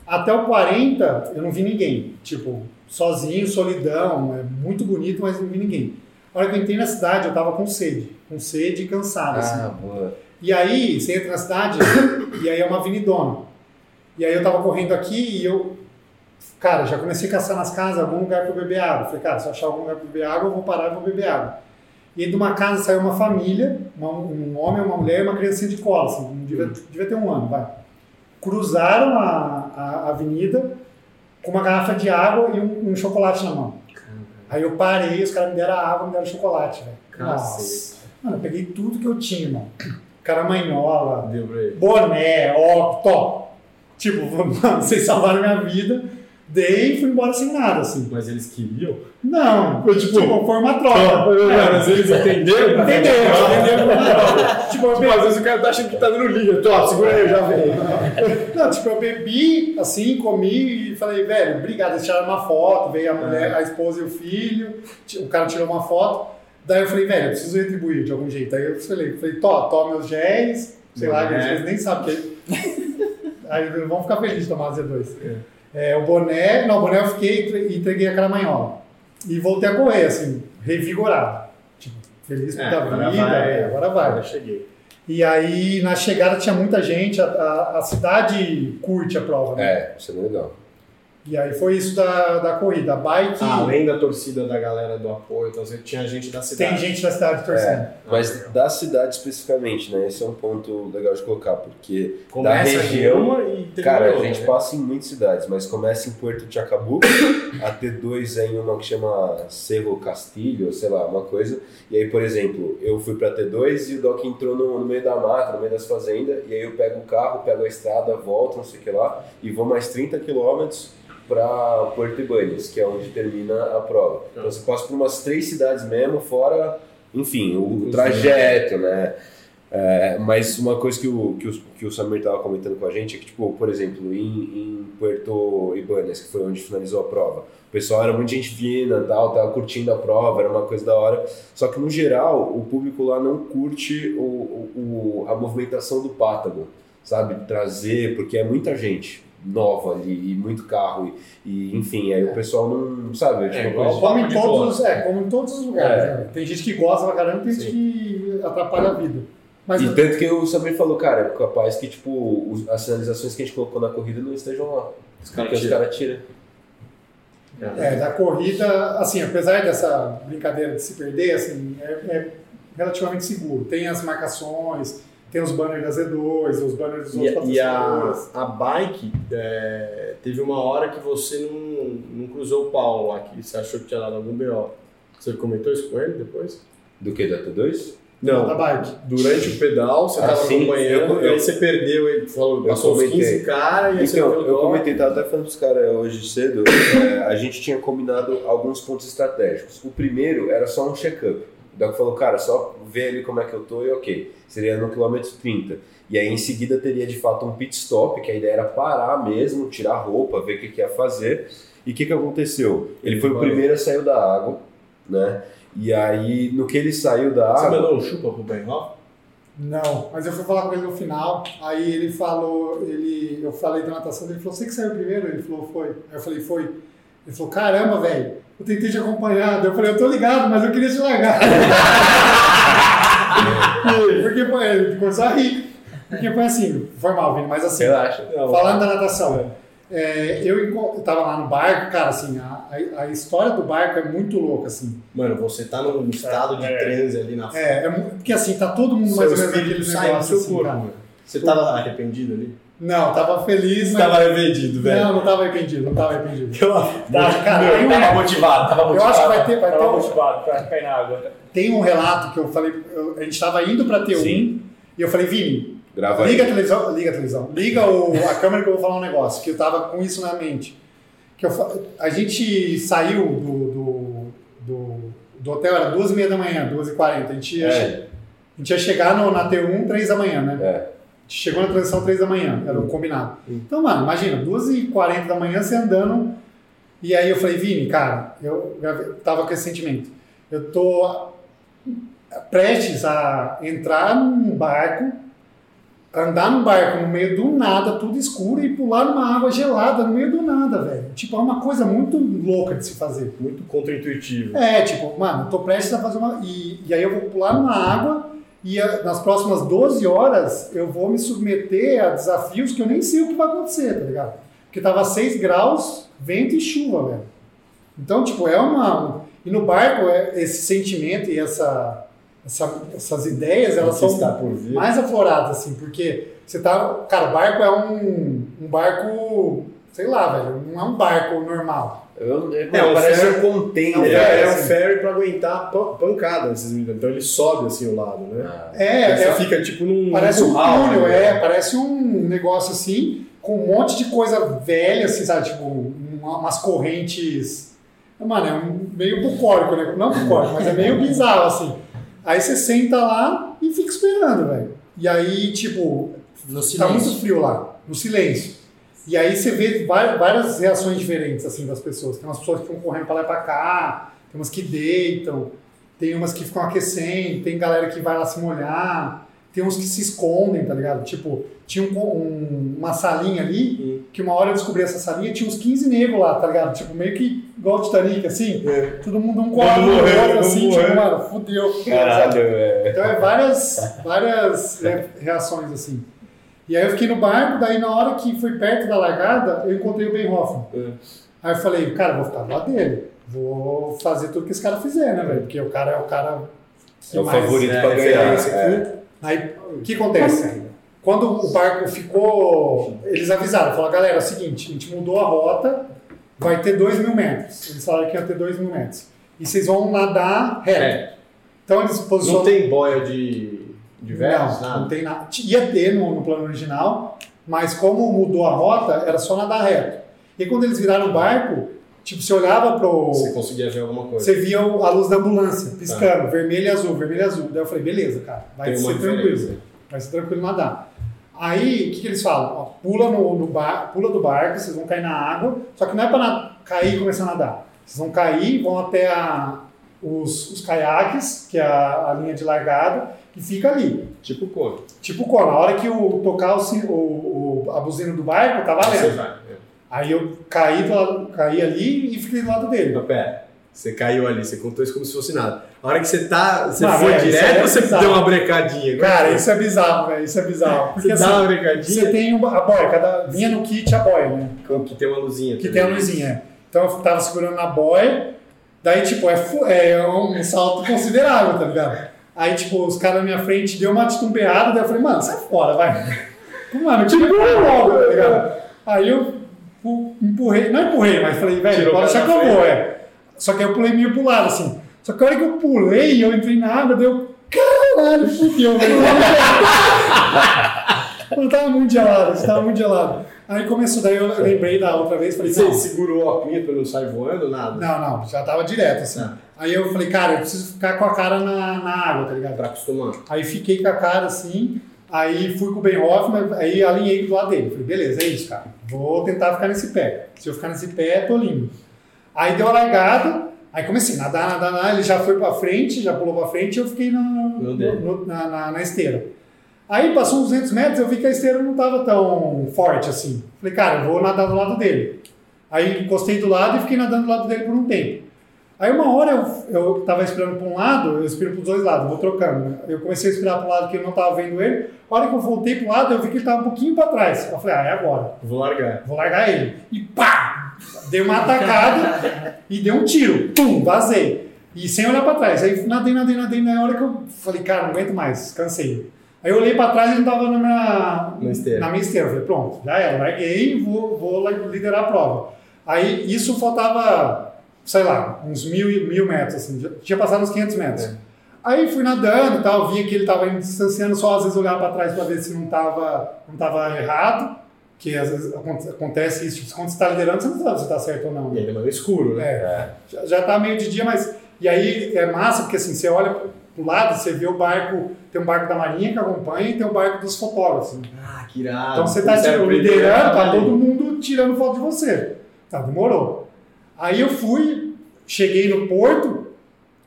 Até o 40 eu não vi ninguém. Tipo, sozinho, solidão, é muito bonito, mas não vi ninguém. A hora que eu entrei na cidade, eu tava com sede. Com sede e cansado, assim. Ah, boa. E aí, você entra na cidade e aí é uma avenidona. E aí eu tava correndo aqui e eu, cara, já comecei a caçar nas casas algum lugar para beber água. Falei, cara, se eu achar algum lugar para beber água, eu vou parar e vou beber água. E aí de uma casa saiu uma família, uma- um homem, uma mulher e uma criancinha de cola, assim, devia, devia ter um ano, vai. Cruzaram a, a avenida com uma garrafa de água e um, um chocolate na mão. Aí eu parei, os caras me deram água, me deram chocolate, velho. Nossa. Mano, eu peguei tudo que eu tinha, irmão. Caramanhola, ele. boné, ó, top. Tipo, mano, vocês salvaram minha vida. Dei e fui embora sem nada, assim. Mas eles queriam. Não, foi tipo, foi uma troca. É, mas eles entenderam? Entenderam, entenderam. Tipo, às vezes o cara tá achando que tá dando liga. Tô, segura aí, eu já venho. Não, tipo, eu bebi, assim, comi e falei, velho, obrigado. Eles tiraram uma foto, veio a mulher, a esposa e o filho, o cara tirou uma foto. Daí eu falei, velho, eu preciso retribuir de algum jeito. Aí eu falei, falei, tó, toma meus géis, sei lá, Boné. eles nem sabem o que é. Aí vão ficar felizes de tomar Z2. É, o boné, não, o boné eu fiquei e entre- entreguei a caramanhola. E voltei a correr, assim, revigorado. Tipo, feliz É, da agora vida, vai. é, agora vai. Agora cheguei. E aí, na chegada tinha muita gente, a, a, a cidade curte a prova, né? É, isso é legal. E aí foi isso da, da corrida. A bike, Ah, além da torcida da galera do apoio, então, tinha gente da cidade. tem gente da cidade torcendo. É, mas da cidade especificamente, né? Esse é um ponto legal de colocar, porque Começa da região, e cara, a gente né? passa em muitas cidades, mas começa em Porto Chacabuco, a T2 é em uma que chama Cerro Castilho, sei lá, uma coisa. E aí, por exemplo, eu fui pra T2 e o Doc entrou no, no meio da mata, no meio das fazendas, e aí eu pego o carro, pego a estrada, volto, não sei o que lá, e vou mais 30 quilômetros para Porto Ibanez, que é onde termina a prova. Então você passa por umas três cidades mesmo, fora, enfim, o, o trajeto, né? É, mas uma coisa que o, que o, que o Samir estava comentando com a gente é que, tipo, por exemplo, em, em Puerto Ibanez, que foi onde finalizou a prova, o pessoal era muita gente fina, tal, tava curtindo a prova, era uma coisa da hora. Só que, no geral, o público lá não curte o, o, o- a movimentação do Patagon, sabe? Trazer, porque é muita gente nova ali, e muito carro, e, e, enfim, aí o pessoal não, sabe? É, tipo, coisa- Como em, todos, os- é, como em todos os lugares. É. né? Tem gente que gosta pra caramba, tem gente que atrapalha a vida. Mas E tanto que o Samir falou, cara, é capaz que tipo, os- as sinalizações que a gente colocou na corrida não estejam lá. Os caras Porque os tiram. caras tiram. é, da corrida, assim, apesar dessa brincadeira de se perder, assim, é, é relativamente seguro. Tem as marcações, tem os banners da Z2, os banners dos outros e a, patrocinadores. a bike, é, teve uma hora que você não, não cruzou o Paulo lá, que você achou que tinha dado algum BO. Você comentou isso com ele depois? Do que? Da T2? Da Não. bike. Durante o pedal, você Ah, tava sim. acompanhando, Eu- e aí eu- você perdeu, ele falou, Eu passou uns comentei. 15 caras, e aí você Então, deu eu comentei, tava até falando pros caras hoje cedo, é, a gente tinha combinado alguns pontos estratégicos. O primeiro era só um check-up. O Doc falou, cara, só vê ali como é que eu tô e ok. Seria no quilômetro 30. E aí em seguida teria de fato um pit stop, que a ideia era parar mesmo, tirar a roupa, ver o que, que ia fazer. E o que, que aconteceu? Ele foi o primeiro a sair da água, né? E aí, no que ele saiu da Você água. mandou um chupa pro Ben Hoff? Não, mas eu fui falar com ele no final, aí ele falou, ele, eu falei da natação, ele falou, você que saiu primeiro? Ele falou, foi. Aí eu falei, foi. Ele falou, caramba, velho, eu tentei te acompanhar. Daí Eu falei, eu tô ligado, mas eu queria te largar. Porque pô, ele começou a rir. Porque foi assim, foi mal, Vini, mas assim, Relaxa. falando da natação, é, eu, eu tava lá no barco, cara, assim, a, a, a história do barco é muito louca, assim. Mano, você tá num estado de É. transe ali na frente. É, é porque assim, tá todo mundo Seu mais ou menos do negócio, seu assim, corpo. Você tava arrependido ali? Não, tava feliz, mas... arrependido, Não, não tava arrependido, não tava arrependido. Tá, Cara, tem um- tava motivado, tava Eu motivado. acho que vai ter- vai tava ter um- motivado pra cair na água. Tem um relato que eu falei, eu- a gente tava indo pra T1 Sim. e eu falei, Vini, Grava liga a aí. televisão, liga a televisão, liga o- a câmera que eu vou falar um negócio, que eu tava com isso na mente. Que eu a gente saiu do, do, do, do hotel, era duas e meia da manhã, duas e quarenta, a gente ia, É. a gente ia chegar no, na T1 três da manhã, né? É. Chegou na transição três da manhã, era o combinado. Então, mano, imagina, duas e quarenta da manhã você andando, e aí eu falei, Vini, cara, eu tava com esse sentimento, eu tô prestes a entrar num barco, andar num barco no meio do nada, tudo escuro, e pular numa água gelada no meio do nada, velho. Tipo, é uma coisa muito louca de se fazer. Muito contra-intuitivo. É, tipo, mano, eu tô prestes a fazer uma. E, e aí eu vou pular numa água e a- nas próximas 12 horas eu vou me submeter a desafios que eu nem sei o que vai acontecer, tá ligado? Porque tava 6 graus, vento e chuva, velho. Então, tipo, é uma. E no barco, é, esse sentimento e essa, essa- essas ideias, elas são mais afloradas, assim, porque você tá. Cara, barco é um, um barco, sei lá, velho, não é um barco normal. Eu, é, É, um parece ferry- um container. É, É, é um assim. ferry pra aguentar pan- pancada nesses meninos. Então ele sobe assim o lado, né? Ah, É, você é, fica tipo num. Parece um túnel, né? é, parece um negócio assim, com um monte de coisa velha, assim, sabe? Tipo, um uma- umas correntes. Mano, é um meio bucólico, né? Não bucólico, mas é meio bizarro, assim. Aí você senta lá e fica esperando, velho. E aí, tipo, No tá muito frio lá, no silêncio. E aí você vê várias reações diferentes, assim, das pessoas. Tem umas pessoas que ficam correndo pra lá e pra cá, tem umas que deitam, tem umas que ficam aquecendo, tem galera que vai lá se molhar, tem uns que se escondem, tá ligado? Tipo, tinha um, um- uma salinha ali, que uma hora eu descobri essa salinha, tinha uns 15 negros lá, tá ligado? Tipo, meio que igual Titanic, assim, todo mundo um quadro no morrendo, outro, assim, tipo, mano, fudeu. Caralho, é. Então é várias, várias é, reações assim. E aí eu fiquei no barco, daí na hora que foi perto da largada, eu encontrei o Ben Hoffman. É. Aí eu falei, cara, vou ficar do lado dele. Vou fazer tudo que esse cara fizer, né, velho? Porque o cara é o cara que É o mais- favorito é, pra ganhar. referência é. Aí, o que acontece? Quando o barco ficou, eles avisaram, falaram, galera, é o seguinte, a gente mudou a rota, vai ter 2 mil metros. Eles falaram que ia ter 2 mil metros. E vocês vão nadar reto. É. Então eles posicionam... Não tem boia de, de versos, não, nada? não tem nada. Ia ter no, no plano original, mas como mudou a rota, era só nadar reto. E quando eles viraram o barco, tipo, você olhava pro. Você conseguia ver alguma coisa. Você via a luz da ambulância piscando, vermelho e azul, vermelho e azul. Daí eu falei, beleza, cara, vai Tem ser tranquilo. diferença. Vai ser tranquilo nadar. Aí, o que, que eles falam? Ó, pula, no, no bar, pula do barco, vocês vão cair na água, só que não é para cair e começar a nadar. Vocês vão cair, vão até a- os, os caiaques, que é a, a linha de largada, e fica ali. Tipo cor. Tipo qual? Na hora que o, tocar o, o, o- a buzina do barco, tá valendo. vai. é. Aí eu caí, do lado- caí ali e fiquei do lado dele. Mas pera, você caiu ali, você contou isso como se fosse nada. A hora que você tá. Você Não, foi é, isso direto é ou você bizarro. deu uma brecadinha? Cara, isso é bizarro, velho. Isso é bizarro. Porque Você assim, dá uma brecadinha? você tem uma- a boia, cada, vinha no kit a boia, né? Que tem uma luzinha. Que tá tem a ligado? luzinha. é. Então eu tava segurando na boia, daí, tipo, é, é um salto considerável, tá ligado? Aí, tipo, os caras na minha frente deu uma titubeada, daí eu falei, mano, sai fora, vai. Mano, tipo, logo, tá ligado? Aí eu pu- empurrei, não empurrei, mas falei, velho, pode pé deixar que eu vou, é. Só que aí eu pulei meio pro lado, assim. Só que a hora que eu pulei, eu entrei na água, deu, caralho, fudeu, velho. Eu tava muito gelado, eu tava muito gelado. Aí começou, daí eu lembrei da outra vez, falei, Você segurou a pinha pra não sair voando, nada? não, não, já tava direto, assim. Tá. Aí eu falei, cara, eu preciso ficar com a cara na, na água, tá ligado? Pra acostumar. Aí fiquei com a cara assim, aí fui com o Ben Hoffman, aí alinhei do lado dele. Falei, beleza, é isso, cara. Vou tentar ficar nesse pé. Se eu ficar nesse pé, tô lindo. Aí deu a largada, aí comecei a nadar, nadar, nadar. Ele já foi pra frente, já pulou pra frente e eu fiquei na, no- na, na, na esteira. Aí passou uns 200 metros, eu vi que a esteira não tava tão forte assim. Falei, cara, eu vou nadar do lado dele. Aí encostei do lado e fiquei nadando do lado dele por um tempo. Aí uma hora eu, eu tava esperando para um lado, eu espiro para os dois lados, vou trocando. né? Eu comecei a esperar para o lado que eu não tava vendo ele. A hora que eu voltei para o lado, eu vi que ele tava um pouquinho para trás. Eu falei, ah, é agora. Vou largar. Vou largar ele. E pá! Dei uma atacada e dei um tiro. Pum! Vazei. E sem olhar para trás. Aí nadei, nadei, nadei. Na hora que eu falei, cara, não aguento mais, cansei. Aí eu olhei para trás e ele não tava na minha, Na esteira. na minha esteira. Eu falei, pronto, já era, larguei e vou, vou liderar a prova. Aí isso faltava, sei lá, uns mil, mil metros, assim, tinha passado uns 500 metros. É. Aí fui nadando e tal, via que ele estava me distanciando, só às vezes olhar para trás para ver se não estava não tava errado, que às vezes aconte- acontece isso, tipo, quando você está liderando, você não sabe se está certo ou não. E ainda mais no escuro, né? É, já, já tá meio de dia, mas. E aí é massa, porque assim, você olha lado, você vê o barco, tem um barco da Marinha que acompanha e tem o barco dos fotógrafos. né? Ah, que irado. Então você tá era tipo, o primeiro liderando, tá todo mundo tirando foto de você. Tá, demorou. Aí eu fui, cheguei no porto,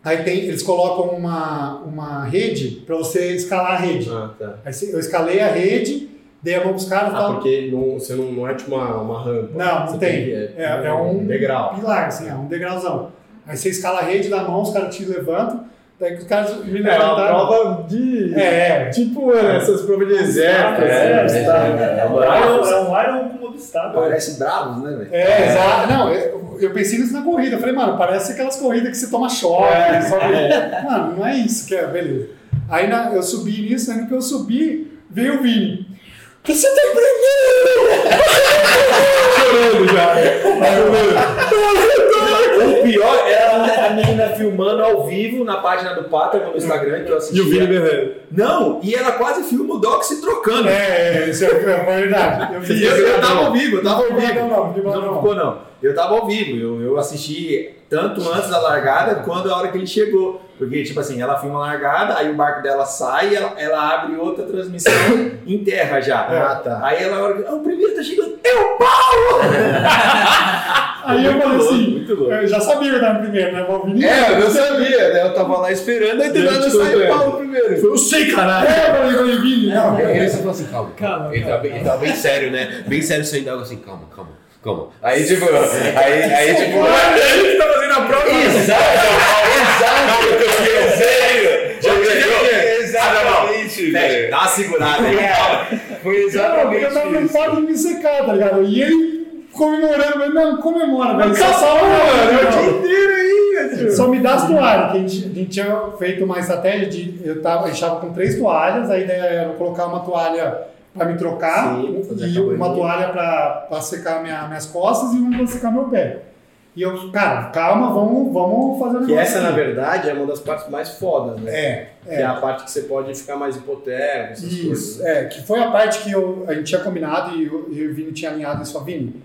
aí tem, eles colocam uma, uma rede para você escalar a rede. Ah, tá. Aí eu escalei a rede, dei a mão pros caras e Ah, tal. porque não, você não, não é tipo uma, uma rampa. Não, não Você tem. que- É, é um degrau. pilar, assim, é um degrauzão. Aí você escala a rede da mão, os caras te levantam, daí que os caras me É uma levantaram. prova de. É, Tipo, né, essas provas de exército. É, assim. é, é, é, um Iron- é um Iron com obstáculo. Parece bravos, né, velho? É, exato. Não, eu, eu pensei nisso na corrida. Eu falei, mano, parece aquelas corridas que você toma choque. sobe- Mano, não é isso que é, beleza. Aí na- eu subi nisso, aí no que eu subi, veio o Vini. Você tá primeiro! Chorando já. Aí eu, "Nossa, eu tô aqui, O pior era a menina filmando ao vivo na página do Pata no Instagram que eu assistia. E o Vini berrando. Não, e ela quase filma o Doc se trocando. É, isso é verdade. Eu Eu, eu tava ao vivo, eu tava ao vivo. Não, não, não, não, ficou não. Eu tava ao vivo, eu, eu assisti tanto antes da largada quanto a hora que ele chegou. Porque, tipo assim, ela filma a largada, aí o barco dela sai, ela, ela abre outra transmissão em terra já. Ah, tá. Aí ela, a hora que, ah, o primeiro tá chegando, é o Paulo! Aí eu falei assim, muito louco. eu já sabia que eu tava primeiro, né? O Vini. É, eu não sabia, né? Eu tava lá esperando, aí do Eu nada te sai o. Paulo primeiro. Eu sei, caralho. É, eu falei, eu falei, Vini. Não, Ele só falou assim, calma, calma. Calma, ele, tava bem, ele tava bem sério, né? Bem sério saindo da água assim, calma, calma, calma. Aí tipo, aí, aí tipo. Ele que tá fazendo a prova. Exato, exato, sério. Já ganhou? Exatamente, velho. Dá uma segurada aí. É, Foi Não, porque exatamente eu tava preocupado em me secar, tá ligado? E ele comemorando, mas não, comemora, velho. Só, só, mano, é o dia inteiro aí, velho. Só me dá as toalhas, que a gente, a gente tinha feito uma estratégia de. Eu tava, tava com três toalhas, a ideia era colocar uma toalha pra me trocar Sim, e uma toalha pra secar minha, minhas costas e uma pra secar meu pé. E eu, cara, calma, vamos, vamos fazer um Que essa, na aqui. verdade, é uma das partes mais fodas, né? É, Que é a parte que você pode ficar mais hipotérmico, essas coisas. Isso, é, que foi a parte que eu, a gente tinha combinado e eu, e o Vini tinha alinhado isso. Vini,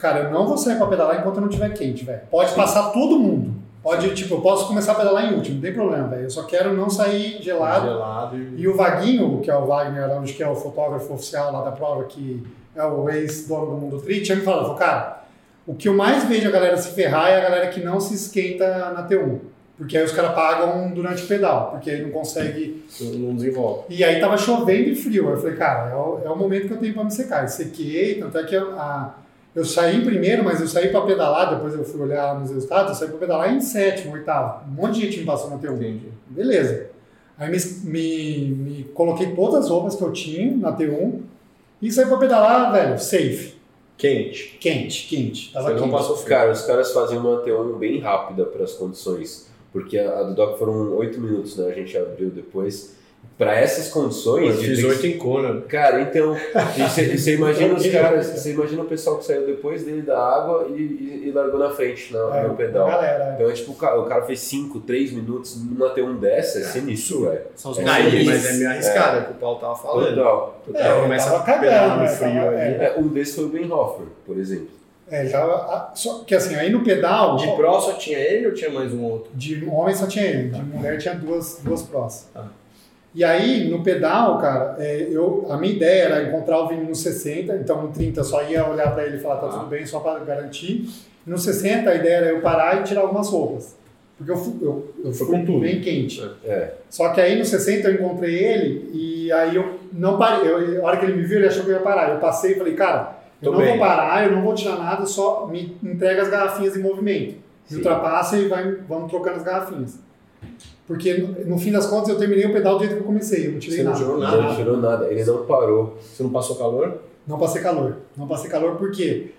cara, eu não vou sair pra pedalar enquanto não tiver quente, velho. Pode passar todo mundo. Pode, tipo, eu posso começar a pedalar em último, não tem problema, velho. Eu só quero não sair gelado. Gelado e... E o Vaguinho, que é o Wagner Araújo, que é o fotógrafo oficial lá da prova, que é o ex-dono do Mundo Tri, tinha me falado, cara, o que eu mais vejo a galera se ferrar é a galera que não se esquenta na T1. Porque aí os caras pagam durante o pedal, porque aí não consegue não desenvolve. e aí tava chovendo e frio. Aí eu falei, cara, é o, é o momento que eu tenho pra me secar. Eu sequei, tanto é que eu, a- eu saí em primeiro, mas eu saí pra pedalar, depois eu fui olhar nos resultados, eu saí pra pedalar em sétimo, oitavo. Um monte de gente me passou na T1. Entendi. Beleza. Aí me, me, me coloquei todas as roupas que eu tinha na T1 e saí pra pedalar, velho, safe. Quente. Quente, quente. Tava Você não quente. passou frio. Cara, os caras faziam uma T1 bem rápida para as condições, porque a, a do Doc foram 8 minutos, né? A gente abriu depois. Para essas condições. Eu fiz ter que- oito em Kona. Cara, então, você imagina os caras, você imagina o pessoal que saiu depois dele da água e, e- e largou na frente na- É, no pedal. Galera, Então é tipo, o cara, o cara fez 5, 3 minutos numa T1 dessa, é sinistro, velho. São os É, mais Aí, mas é meio arriscado, é o que o Paulo tava falando. Total. É, total. eu começa tava a cagando, no né? frio Tava- ali. é. É, um desses foi o Ben Hoffer, por exemplo. É, já, a- só que assim, aí no pedal, De pró só tinha ele ou tinha mais um outro? De homem só tinha ele, de mulher tinha duas, duas prós. Tá. E aí, no pedal, cara, é, eu, a minha ideia era encontrar o Vini no 60, então no 30 eu só ia olhar pra ele e falar, tá Ah. tudo bem, só pra garantir. No 60 a ideia era eu parar e tirar algumas roupas. Porque eu, eu, eu fui com tudo. bem quente. É. Só que aí no 60 eu encontrei ele e aí eu não parei. Eu, a hora que ele me viu, ele achou que eu ia parar. Eu passei e falei, cara, eu Tô não bem. vou parar, eu não vou tirar nada, só me entrega as garrafinhas em movimento. Me ultrapassa e vai, vamos trocando as garrafinhas. Porque no, fim das contas eu terminei o pedal do jeito que eu comecei, eu não tirei Você não nada. tirou Não, não tirou nada, ele não parou. Você não passou calor? Não passei calor. Não passei calor porque,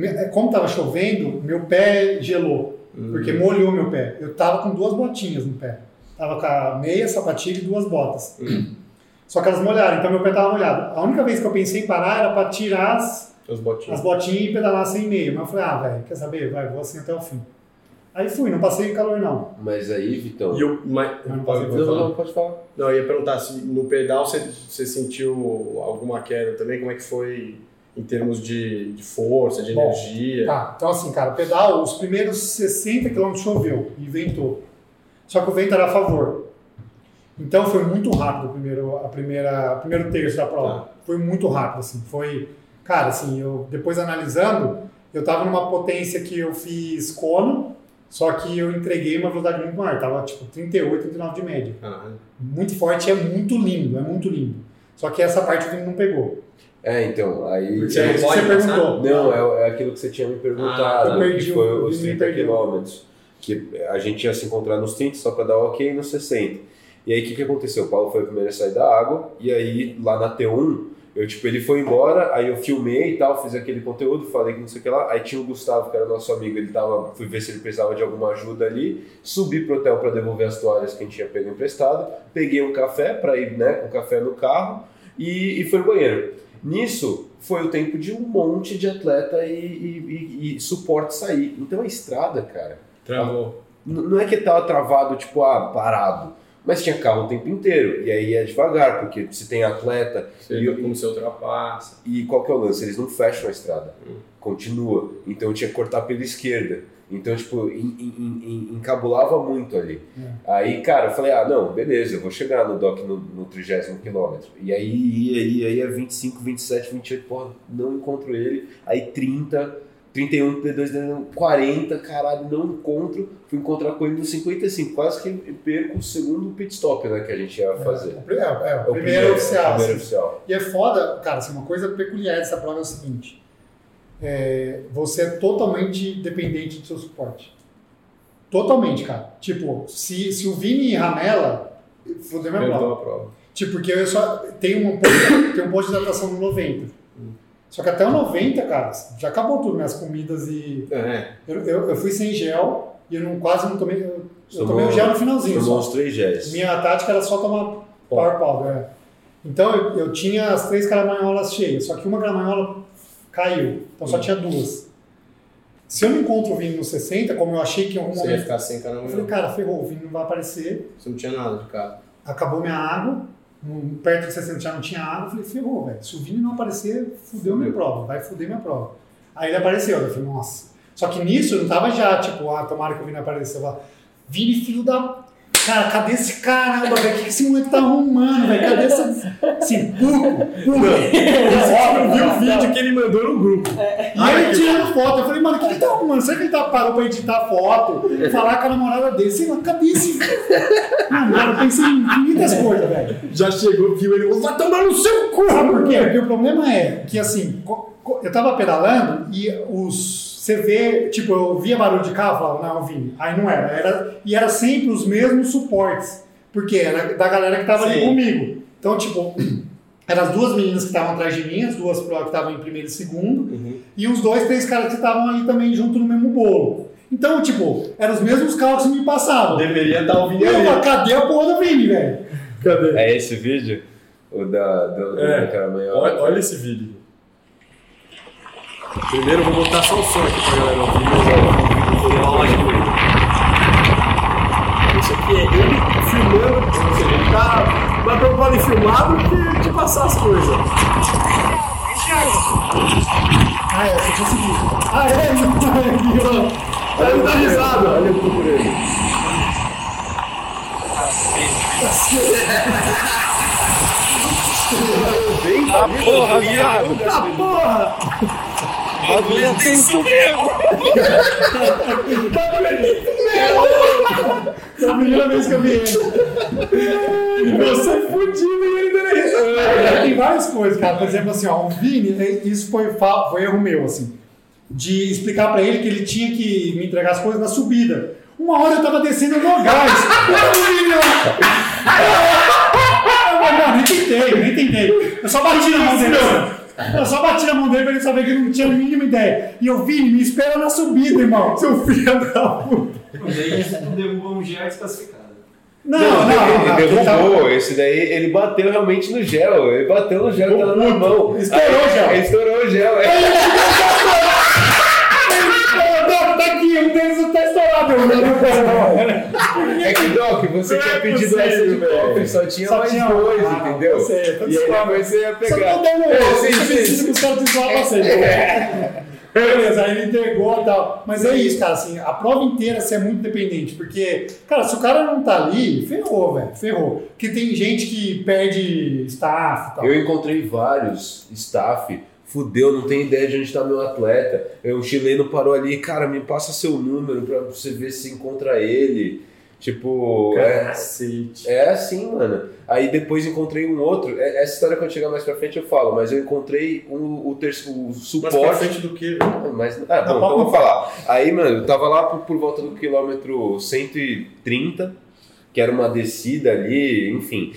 é, como estava chovendo, meu pé gelou. Porque Hum. molhou meu pé. Eu tava com duas botinhas no pé. Tava com a meia, sapatilha e duas botas. Só que elas molharam, então meu pé tava molhado. A única vez que eu pensei em parar era para tirar as, Os botinhos. as botinhas e pedalar sem meia. Mas eu falei, ah, velho, quer saber? Vai, vou assim até o fim. Aí fui, não passei calor não. Mas aí, Vitão. E eu, mas, Eu não passei pode Não, falar? não, pode falar. Não, eu ia perguntar se no pedal você, você sentiu alguma queda também, como é que foi em termos de, de força, de Bom, energia? Tá, então assim, cara, pedal, os primeiros 60 km choveu e ventou. Só que o vento era a favor. Então foi muito rápido o primeiro, a primeira, primeiro terço da prova. Tá. Foi muito rápido, assim. Foi, cara, assim, eu depois analisando, eu tava numa potência que eu fiz cono, só que eu entreguei uma velocidade muito maior. Tava tipo 38, 39 de média. Caralho. Muito forte, é muito lindo, é muito lindo. Só que essa parte o Vini não pegou. É, então, aí. Porque É isso que você passar? perguntou. Não, é, é aquilo que você tinha me perguntado, Ah, eu perdi que foi o os Vini 30 perdeu. quilômetros. Que a gente ia se encontrar nos 30 só para dar ok nos 60. E aí o que, que aconteceu? O Paulo foi o primeiro a sair da água, e aí lá na T1, eu, tipo, ele foi embora, aí eu filmei e tal, fiz aquele conteúdo, falei que não sei o que lá. Aí tinha o Gustavo, que era nosso amigo, ele tava, fui ver se ele precisava de alguma ajuda ali, subi pro hotel para devolver as toalhas que a gente tinha pego emprestado, peguei um café para ir, né, com café no carro e, e foi no banheiro. Nisso, foi o tempo de um monte de atleta e, e- e- e suporte sair. Então a estrada, cara, Travou. não é que tava travado, tipo, ah, parado. Mas tinha carro o tempo inteiro. E aí é devagar, porque se tem atleta. Você, E- como você ultrapassa. E qual que é o lance? Eles não fecham a estrada. Continua. Então eu tinha que cortar pela esquerda. Então, tipo, en- en- en- encabulava muito ali. Aí, cara, eu falei, ah, não, beleza, eu vou chegar no DOC no, no 30 quilômetro. E aí ia, ia, ia 25, 27, 28, porra, não encontro ele. Aí 30, 31, P2, 40, caralho, não encontro. Fui encontrar com ele no 55, quase que perco o segundo pit stop, né, que a gente ia fazer. É, é, é, o É primeiro, oficial. primeiro assim. oficial. E é foda, cara, assim, uma coisa peculiar dessa prova é o seguinte: é, você é totalmente dependente do seu suporte. Totalmente, cara. Tipo, se, se o Vini ramela, fodeu minha prova. Prova. Tipo, porque eu só tenho um tenho um posto de adaptação no 90. Só que até o 90, cara, já acabou tudo, minhas comidas e. É. Eu, eu, eu fui sem gel e eu não, quase não tomei. Eu, eu tomei o gel no finalzinho. Tomou uns três gés. Minha tática era só tomar Power Powder. é. Então eu, eu tinha as três caramanholas cheias, só que uma caramanhola caiu, então só tinha duas. Se eu não encontro o Vini no 60, como eu achei que em algum Você ia momento. ficar sem Eu falei, cara, ferrou, o Vini não vai aparecer. Você não tinha nada de carro. Acabou minha água, no- perto de 60 já não tinha água. Eu falei, ferrou, velho. Se o Vini não aparecer, fudeu minha prova, vai fuder minha prova. Aí ele apareceu, eu falei, nossa. Só que nisso eu não tava já, tipo, ah, tomara que o Vini apareça. Eu falei, Vini, filho da. Cara, cadê esse caramba, velho? O que que esse moleque tá arrumando, velho? Cadê essa. Assim, puto, puto. Eu vi o vídeo que ele mandou no grupo. E ele tirando foto. Eu falei, mano, o que ele tá arrumando? Será que ele tá parou pra editar foto? Falar com a namorada dele? Sei lá, cadê esse. Mano, eu pensei em infinitas coisas, velho. Já chegou, viu ele, vai tomar no seu cu! Sabe por quê? Porque o problema é que, assim, eu tava pedalando e os. Você vê, tipo, eu via barulho de carro, eu falava, não, Vini. Aí não era. era. E era sempre os mesmos suportes. Porque era da galera que tava ali Sim. comigo. Então, tipo, eram as duas meninas que estavam atrás de mim, as duas que estavam em primeiro e segundo, e uns dois, três caras que estavam ali também junto no mesmo bolo. Então, tipo, eram os mesmos carros que me passavam. Deveria estar E ouvindo eu, ali. cadê a porra do Vini, velho? Cadê? É esse vídeo? O da, do, É. da caramanhola? Olha, olha esse vídeo. Primeiro eu vou botar só o som aqui pra galera ouvir, mas ó, vou falar mais com ele. Isso aqui é ele filmando, ou seja, ele tá preocupado em filmar do que de passar as coisas. Ah, é, você conseguiu. Ah, é, não, Aí ele dá risada. Olha eu procurando. Porra, viado! Ah, porra! Bagulho tem isso mesmo! É a primeira vez que eu vi ele. Você é fudido e ele dando risada. É, Tem várias coisas, cara. Por exemplo, assim, ó, o Vini, é, isso foi, foi erro meu, assim, de explicar pra ele que ele tinha que me entregar as coisas na subida. Uma hora eu tava descendo no gás. Eu. Eu, Não, nem tentei, nem tentei. Eu só bati na mão dele. Eu só bati na mão dele pra ele saber que ele não tinha a mínima ideia. E eu, Vini, me espera na subida, irmão. Seu filho da puta. Daí você não derrubou um gel desclassificado. Não, Não, não, não. ele derrubou. Esse daí, ele bateu realmente no gel. Ele bateu no gel que tava na mão. Estourou Aí, o gel. Ele estourou o gel. É. É que, Doc, você Não tinha é pedido essa de velho. copo, só tinha Só mais tinha- dois, Ah, entendeu? tô e aí você ia Só pegar. tô dando É, um. sim, Você sim, precisa que os caras te zoar pra você. Beleza, aí ele entregou e tal. Mas é isso, cara, assim, a prova inteira você é muito dependente, porque, cara, se o cara não tá ali, ferrou, velho, ferrou. Porque tem gente que perde staff e tal. Eu encontrei vários staff, fudeu, não tem ideia de onde está meu atleta. O chileno parou ali, cara, me passa seu número pra você ver se encontra ele. Tipo, é, Cacete. é assim, mano. Aí depois encontrei um outro. é- Essa história quando chegar mais pra frente eu falo, mas eu encontrei um, o, terceiro, o Mas pra suporte. frente do que? Mas, ah, bom, então eu vou falar. Aí, mano, eu tava lá por, por volta do quilômetro 130, que era uma descida ali, enfim.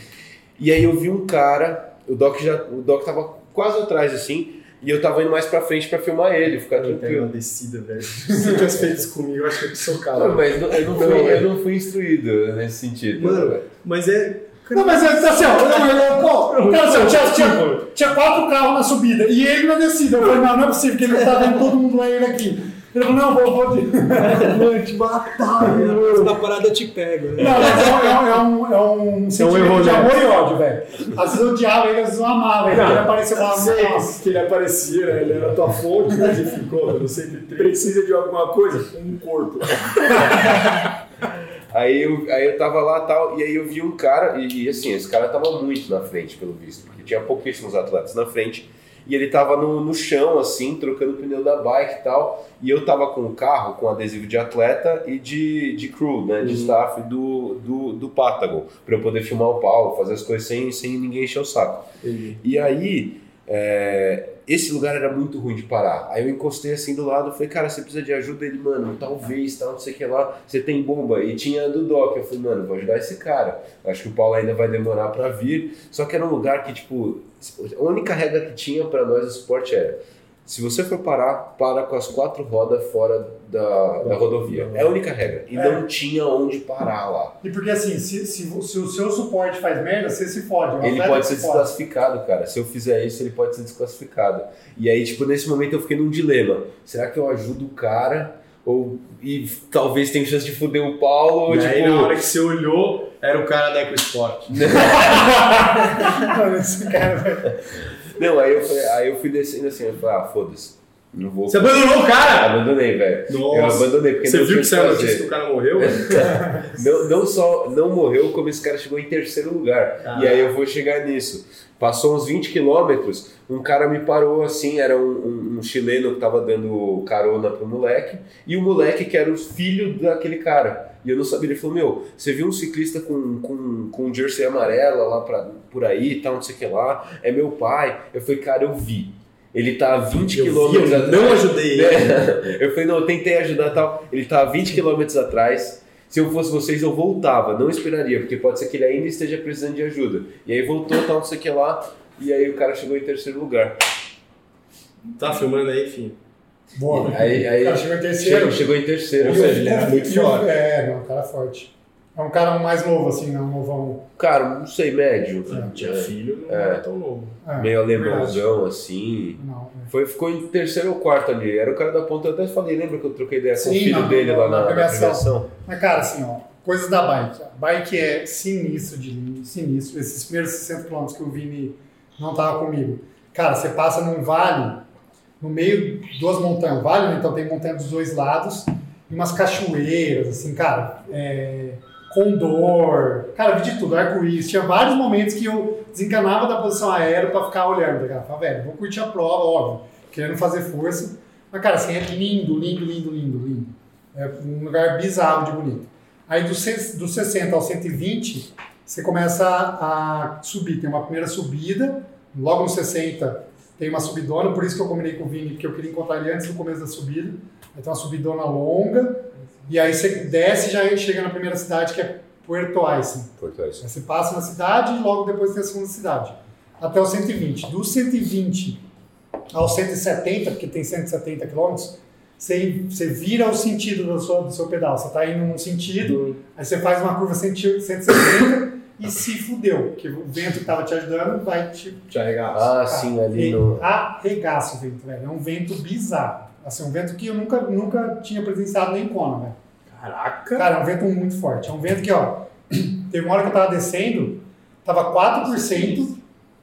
E aí eu vi um cara, o Doc já, o Doc tava quase atrás assim, e eu tava indo mais pra frente pra filmar ele, ficar Eu pego uma tranquilo. descida, velho. Se você tivesse feito isso comigo, eu acho que eu te Não, socava. mas não- eu não, fui, eu não fui instruído nesse sentido. Mano, né? Mas é. Não, mas é assim, ó, não, cara, assim, tinha, tinha, tinha quatro carros na subida e ele na descida. Eu falei, não, não é possível, que ele não tá vendo todo mundo lá ele aqui. Ele falou, não, vou, vou. de- Mano, te matar, mano. Na parada eu te pego, né? Não, mas é um, é um, é um, é um sentimento erro de honesto. amor e ódio, velho. Às vezes eu odiava ele, às vezes eu amava ele. Ele apareceu lá, Sei nossa. que ele aparecia, né? ele era a tua fonte, mas enfim, conta, eu sempre tenho. Precisa de alguma coisa? Um corpo. Aí eu, aí eu tava lá tal, e aí eu vi um cara, e, e assim, esse cara tava muito na frente, pelo visto, porque tinha pouquíssimos atletas na frente, e ele tava no, no chão, assim, trocando o pneu da bike e tal, e eu tava com o carro com adesivo de atleta e de, de crew, né, de staff do, do, do Patagon, pra eu poder filmar o Paulo, fazer as coisas sem, sem ninguém encher o saco. E aí, é, esse lugar era muito ruim de parar. Aí eu encostei assim do lado, falei, cara, você precisa de ajuda? Ele, mano, talvez, tal, não sei o que lá, você tem bomba. E tinha do Doc. Eu falei, mano, vou ajudar esse cara. Acho que o Paulo ainda vai demorar pra vir. Só que era um lugar que, tipo, a única regra que tinha pra nós do suporte era. Se você for parar, para com as quatro rodas fora da, da rodovia. É a única regra. E É. não tinha onde parar lá. E porque assim, se, se, se o seu suporte faz merda, você se fode. Ele pode ser se desclassificado, cara. Se eu fizer isso, ele pode ser desclassificado. E aí, tipo, nesse momento eu fiquei num dilema. Será que eu ajudo o cara? Ou e talvez tenha chance de foder o Paulo? Ou, E tipo, aí, na hora que você olhou, era o cara da EcoSport. Mano, esse cara. Não, aí eu, falei, aí eu fui descendo assim, eu falei, ah, foda-se. Não vou. Você abandonou o cara! Abandonei, velho. Eu Nossa. abandonei porque Você não viu que saiu a notícia que o cara morreu? Não, não só não morreu, como esse cara chegou em terceiro lugar. Ah. E aí eu vou chegar nisso. Passou uns 20 quilômetros, um cara me parou assim, era um, um- um chileno que tava dando carona pro moleque, e o moleque que era o filho daquele cara. E eu não sabia, ele falou, meu, você viu um ciclista com, com, com um jersey amarela lá pra, por aí e tal, não sei o que lá, é meu pai. Eu falei, cara, eu vi. Ele tá a 20 Eu vi, quilômetros eu atrás. não ajudei ele. É. Eu falei, não, eu tentei ajudar tal. Ele tá a 20 quilômetros atrás. Se eu fosse vocês, eu voltava, não esperaria, porque pode ser que ele ainda esteja precisando de ajuda. E aí voltou, tal, não sei o que lá, e aí o cara chegou em terceiro lugar. Tá filmando aí, enfim. Boa. Aí, aí O cara chegou em terceiro. Chegou, chegou em terceiro. Ou seja, ele era muito forte. É, não, um cara forte. É um cara mais novo, assim, né? Um novão. Cara, não sei, médio. Tinha filho, não É. era tão novo. É, Meio alemãozão, assim. Não, né? Foi, ficou em terceiro ou quarto ali. Era o cara da ponta, eu até falei, lembra que eu troquei ideia com Sim, o filho na- dele na- lá na na, na premiação. premiação? Mas, cara, assim, ó, coisas da bike. A bike é sinistro de linha, sinistro. Esses primeiros 60 km que o Vini não tava comigo. Cara, você passa num vale, no meio duas montanhas. Vale, né? então tem montanha dos dois lados, e umas cachoeiras, assim, cara, é, condor, cara, vi de tudo, arco-íris. Tinha vários momentos que eu desencanava da posição aérea pra ficar olhando. Ligado? Falava, velho, vou curtir a prova, óbvio, querendo fazer força. Mas, cara, assim, é lindo, lindo, lindo, lindo, lindo. É um lugar bizarro de bonito. Aí dos, dos 60 ao 120, você começa a subir. Tem uma primeira subida, logo no 60 tem uma subidona, por isso que eu combinei com o Vini, porque eu queria encontrar ele antes do começo da subida. Tem uma subidona longa, e aí você desce e já chega na primeira cidade, que é Puerto Aysen. Porto Alegre. Aí você passa na cidade e logo depois tem a segunda cidade. Até o 120. Do 120 ao 170, porque tem 170 quilômetros, você, você vira o sentido do seu, do seu pedal. Você está indo num sentido, aí você faz uma curva 100 170 e se fudeu, porque o vento que estava te ajudando vai te Te arregaça. Ah, sim, ali no. arregaça o vento, velho. É um vento bizarro. Assim, um vento que eu nunca, nunca tinha presenciado nem em Kona, velho. Caraca! Cara, é um vento muito forte. É um vento que, ó, teve uma hora que eu tava descendo, tava 4%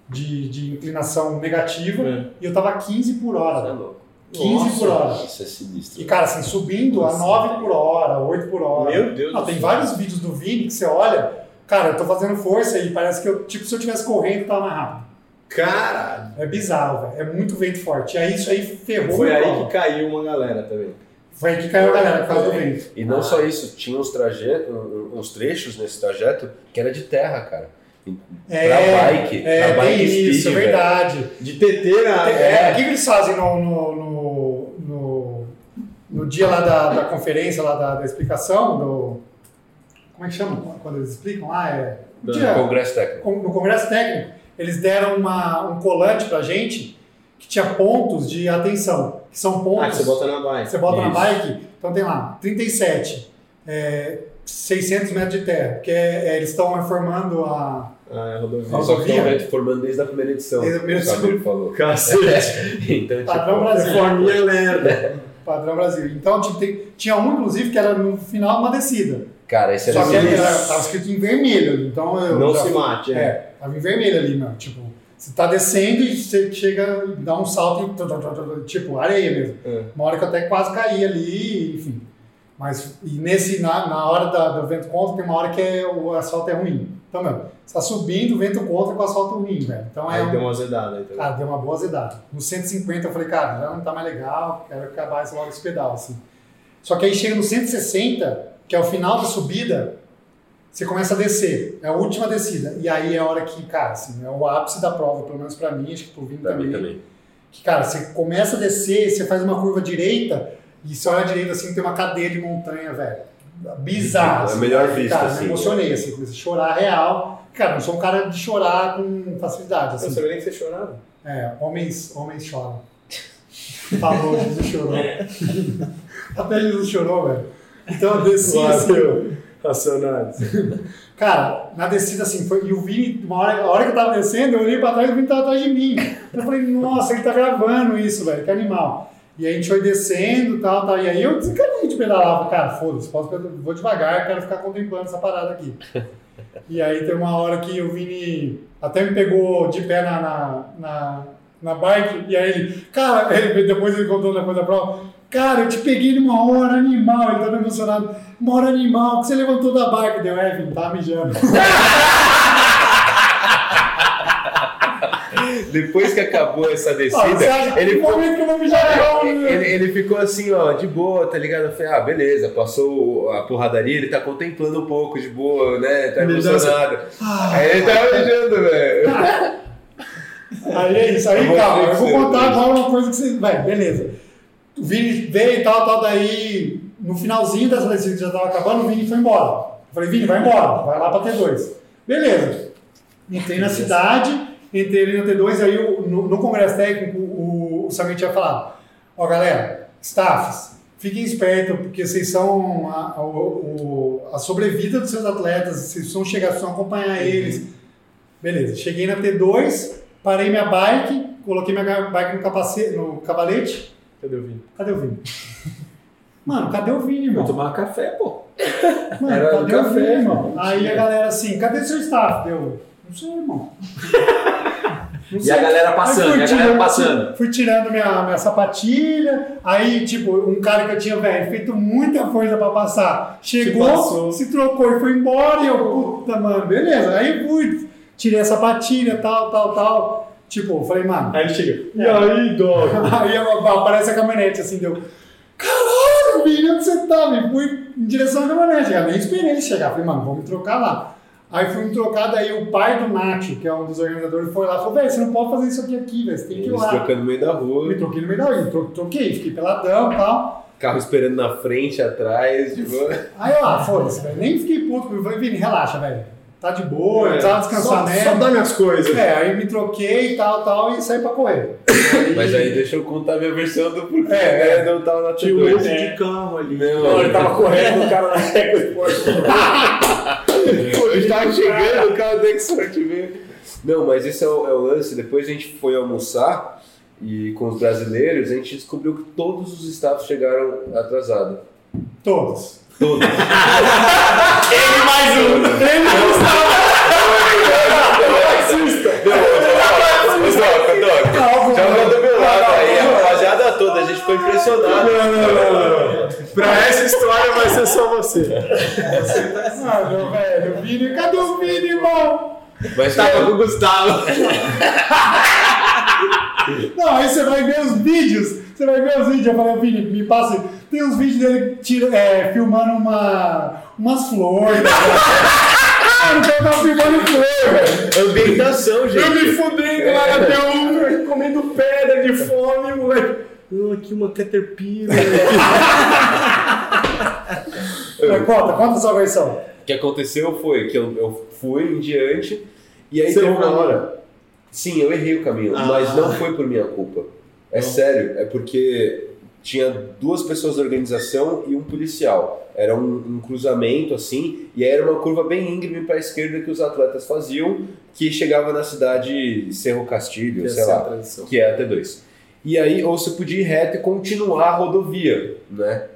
de, de inclinação negativa É. e eu tava 15 por hora. velho. 15 por hora. Isso é sinistro. E, cara, assim, subindo a 9 por hora, 8 por hora. Meu Deus Não, do tem céu. vários vídeos do Vini que você olha, cara, eu tô fazendo força e parece que eu, tipo, se eu tivesse correndo, tava mais rápido. Caralho! É bizarro, velho. É muito vento forte. E aí isso aí ferrou. Foi aí que caiu uma galera também. Foi aí que caiu a galera por causa do vento. E não só isso, tinha uns, trajetos, uns trechos nesse trajeto que era de terra, cara. É, pra bike, É, pra bike speed, isso, é velho. verdade. De TT na. É, o que, que eles fazem no, no, no, no, no dia lá da, da conferência, lá da, da explicação, do. Como é que chama? Quando eles explicam lá? É, no, dia- Congresso técnico. no Congresso Técnico, eles deram uma, um colante pra gente que tinha pontos de atenção. Que são pontos. Ah, que você bota na bike. Você bota na Isso. bike, então tem lá 37, é, 600 metros de terra, porque é- eles estão reformando a. Ah, é rodovia. Só que estão formando desde a primeira edição. Desde a primeira o Samir falou. Cacete. então, tipo, Padrão Brasil. Reforminha lerda. Padrão Brasil. Então, tipo, tem- tinha um, inclusive, que era no final uma descida. Cara, esse era Só que era, tava escrito em vermelho. Então eu. Não já se mate, é. É, tava em vermelho ali, meu. Tipo, você tá descendo e você chega, dá um salto e. Tipo, areia mesmo. É. Uma hora que eu até quase caí ali, enfim. Mas e nesse, na, na hora da- do vento contra, tem uma hora que é, o asfalto é ruim. Então, meu, você tá subindo, vento contra com o asfalto ruim, velho. Então é. Aí um- deu uma azedada aí também. Cara, deu uma boa azedada. No 150 eu falei, cara, já não tá mais legal, quero acabar esse- logo esse pedal, assim. Só que aí chega no 160, que é o final da subida, você começa a descer. É a última descida. E aí é a hora que, cara, assim, é o ápice da prova, pelo menos pra mim, acho que pro Vini Pra também. mim também. Que, cara, você começa a descer, você faz uma curva direita, e você olha à direita assim, tem uma cadeia de montanha, velho. Bizarro. É a assim, melhor cara, vista, Cara, assim, me emocionei, assim, comecei a chorar real. Cara, não sou um cara de chorar com facilidade, Eu assim. não sabia nem que você chorava. É, homens, homens choram. Falou, Jesus chorou. Até Jesus chorou, velho. Então eu desci assim. Racionais. Cara, na descida assim, foi, e o Vini, uma hora, a hora que eu tava descendo, eu olhei pra trás e o Vini tava atrás de mim. Eu falei, nossa, ele tá gravando isso, velho, que animal. E a gente foi descendo e tal, tal. E aí eu desencanei de pedalar. Cara, foda-se, posso, vou devagar, quero ficar contemplando essa parada aqui. E aí tem uma hora que o Vini até me pegou de pé na, na, na, na bike, e aí ele, cara, ele- depois ele contou depois da prova, cara, eu te peguei numa hora animal, ele tava emocionado, uma hora animal, que você levantou da bike, deu, é, Vini, tava mijando. Depois que acabou essa Ah, descida, você ele né? Ele, ele ficou assim, ó, de boa, tá ligado? Eu falei, ah, beleza, passou a porradaria, ele tá contemplando um pouco, de boa, né? Tá emocionado. Aí ele tava mijando, velho. Aí é isso, aí calma, eu vou contar agora uma coisa que vocês. Vai, beleza. O Vini veio e tal, tal, daí no finalzinho dessa descida que já tava acabando, o Vini foi embora. Eu falei, Vini, vai embora, vai lá pra T2. Beleza. Entrei na cidade, entrei ali na T2, aí no, no congresso técnico o, o Samir tinha falado: Ó, galera, staffs, fiquem espertos, porque vocês são a, a, a sobrevida dos seus atletas, vocês precisam chegar, precisam acompanhar eles. Beleza, cheguei na T2, parei minha bike, coloquei minha bike no, capacete, no cavalete. Cadê o Vini? Cadê o Vini? Mano, cadê o Vini, Vou irmão? tomar café, pô. Mano, Era cadê o café, Vini, irmão? Aí a galera assim, cadê seu staff? Deu, não sei, irmão. Não E a galera passando, fui e a galera tirando- passando. Fui tirando minha, minha sapatilha, aí, tipo, um cara que eu tinha, velho, feito muita coisa pra passar, chegou, se trocou e foi embora, e eu, puta, mano, beleza. Aí fui, tirei a sapatilha, tal, tal, tal. Tipo, eu falei, mano, Aí ele chega. E aí, dog? Aí aparece a caminhonete assim, deu. Caralho, Vini, onde você tava? E fui em direção à caminhonete. Eu nem esperei ele chegar. Falei, mano, vamos me trocar lá. Aí fui me trocar, daí o pai do Nacho, que é um dos organizadores, foi lá e falou, velho, você não pode fazer isso aqui aqui, velho, você tem que ir lá. trocando no meio da Eu me rua, troquei no meio da rua, tro- troquei, fiquei peladão e tal. carro esperando na frente, atrás, de boa. Aí eu, ah, foda-se, velho, nem fiquei puto, eu falei, Vini, relaxa, velho. Tá de boa, eu precisava descansar só, mesmo. só dá minhas coisas. É, aí me troquei e tal, tal, e saí pra correr. Mas aí deixa eu contar minha versão do porquê, É, né? Não tava na Tinha um T2. monte de carro ali. Não, Ele tava correndo, o cara na Eco Sport. Eu tava chegando, o tem que sorte ver. Não, mas esse é o, é o lance. Depois a gente foi almoçar e com os brasileiros, a gente descobriu que todos os staffs chegaram atrasados. Todos. Todos. Ele mais um. Ele Doc, Doc, já manda meu lado aí, a rapaziada toda, a gente ficou impressionado. Pra essa história vai ser só você. Meu velho, o Vini, cadê o Vini, irmão? Mas Tava com o Gustavo. Não, aí você vai ver os vídeos. Você vai ver os vídeos. Eu falei, Vini, me passa. Tem uns vídeos dele tira, é, filmando uma, umas flores. Mano, o cara tava filmando flor, velho. ambientação, gente. Eu me fudendo lá na T1, comendo pedra de fome, moleque. Oh, aqui uma Caterpillar. Mas Conta, conta a sua versão. O que aconteceu foi que eu, eu fui em diante e aí Você errou uma o caminho? hora. Sim, eu errei o caminho, Ah. mas não foi por minha culpa. É sério, é porque tinha duas pessoas da organização e um policial. Era um, um cruzamento assim, e aí era uma curva bem íngreme para a esquerda que os atletas faziam, que chegava na cidade Cerro Castilho, Que sei é a lá, que é a T2. E aí, ou você podia ir reto e continuar a rodovia, né?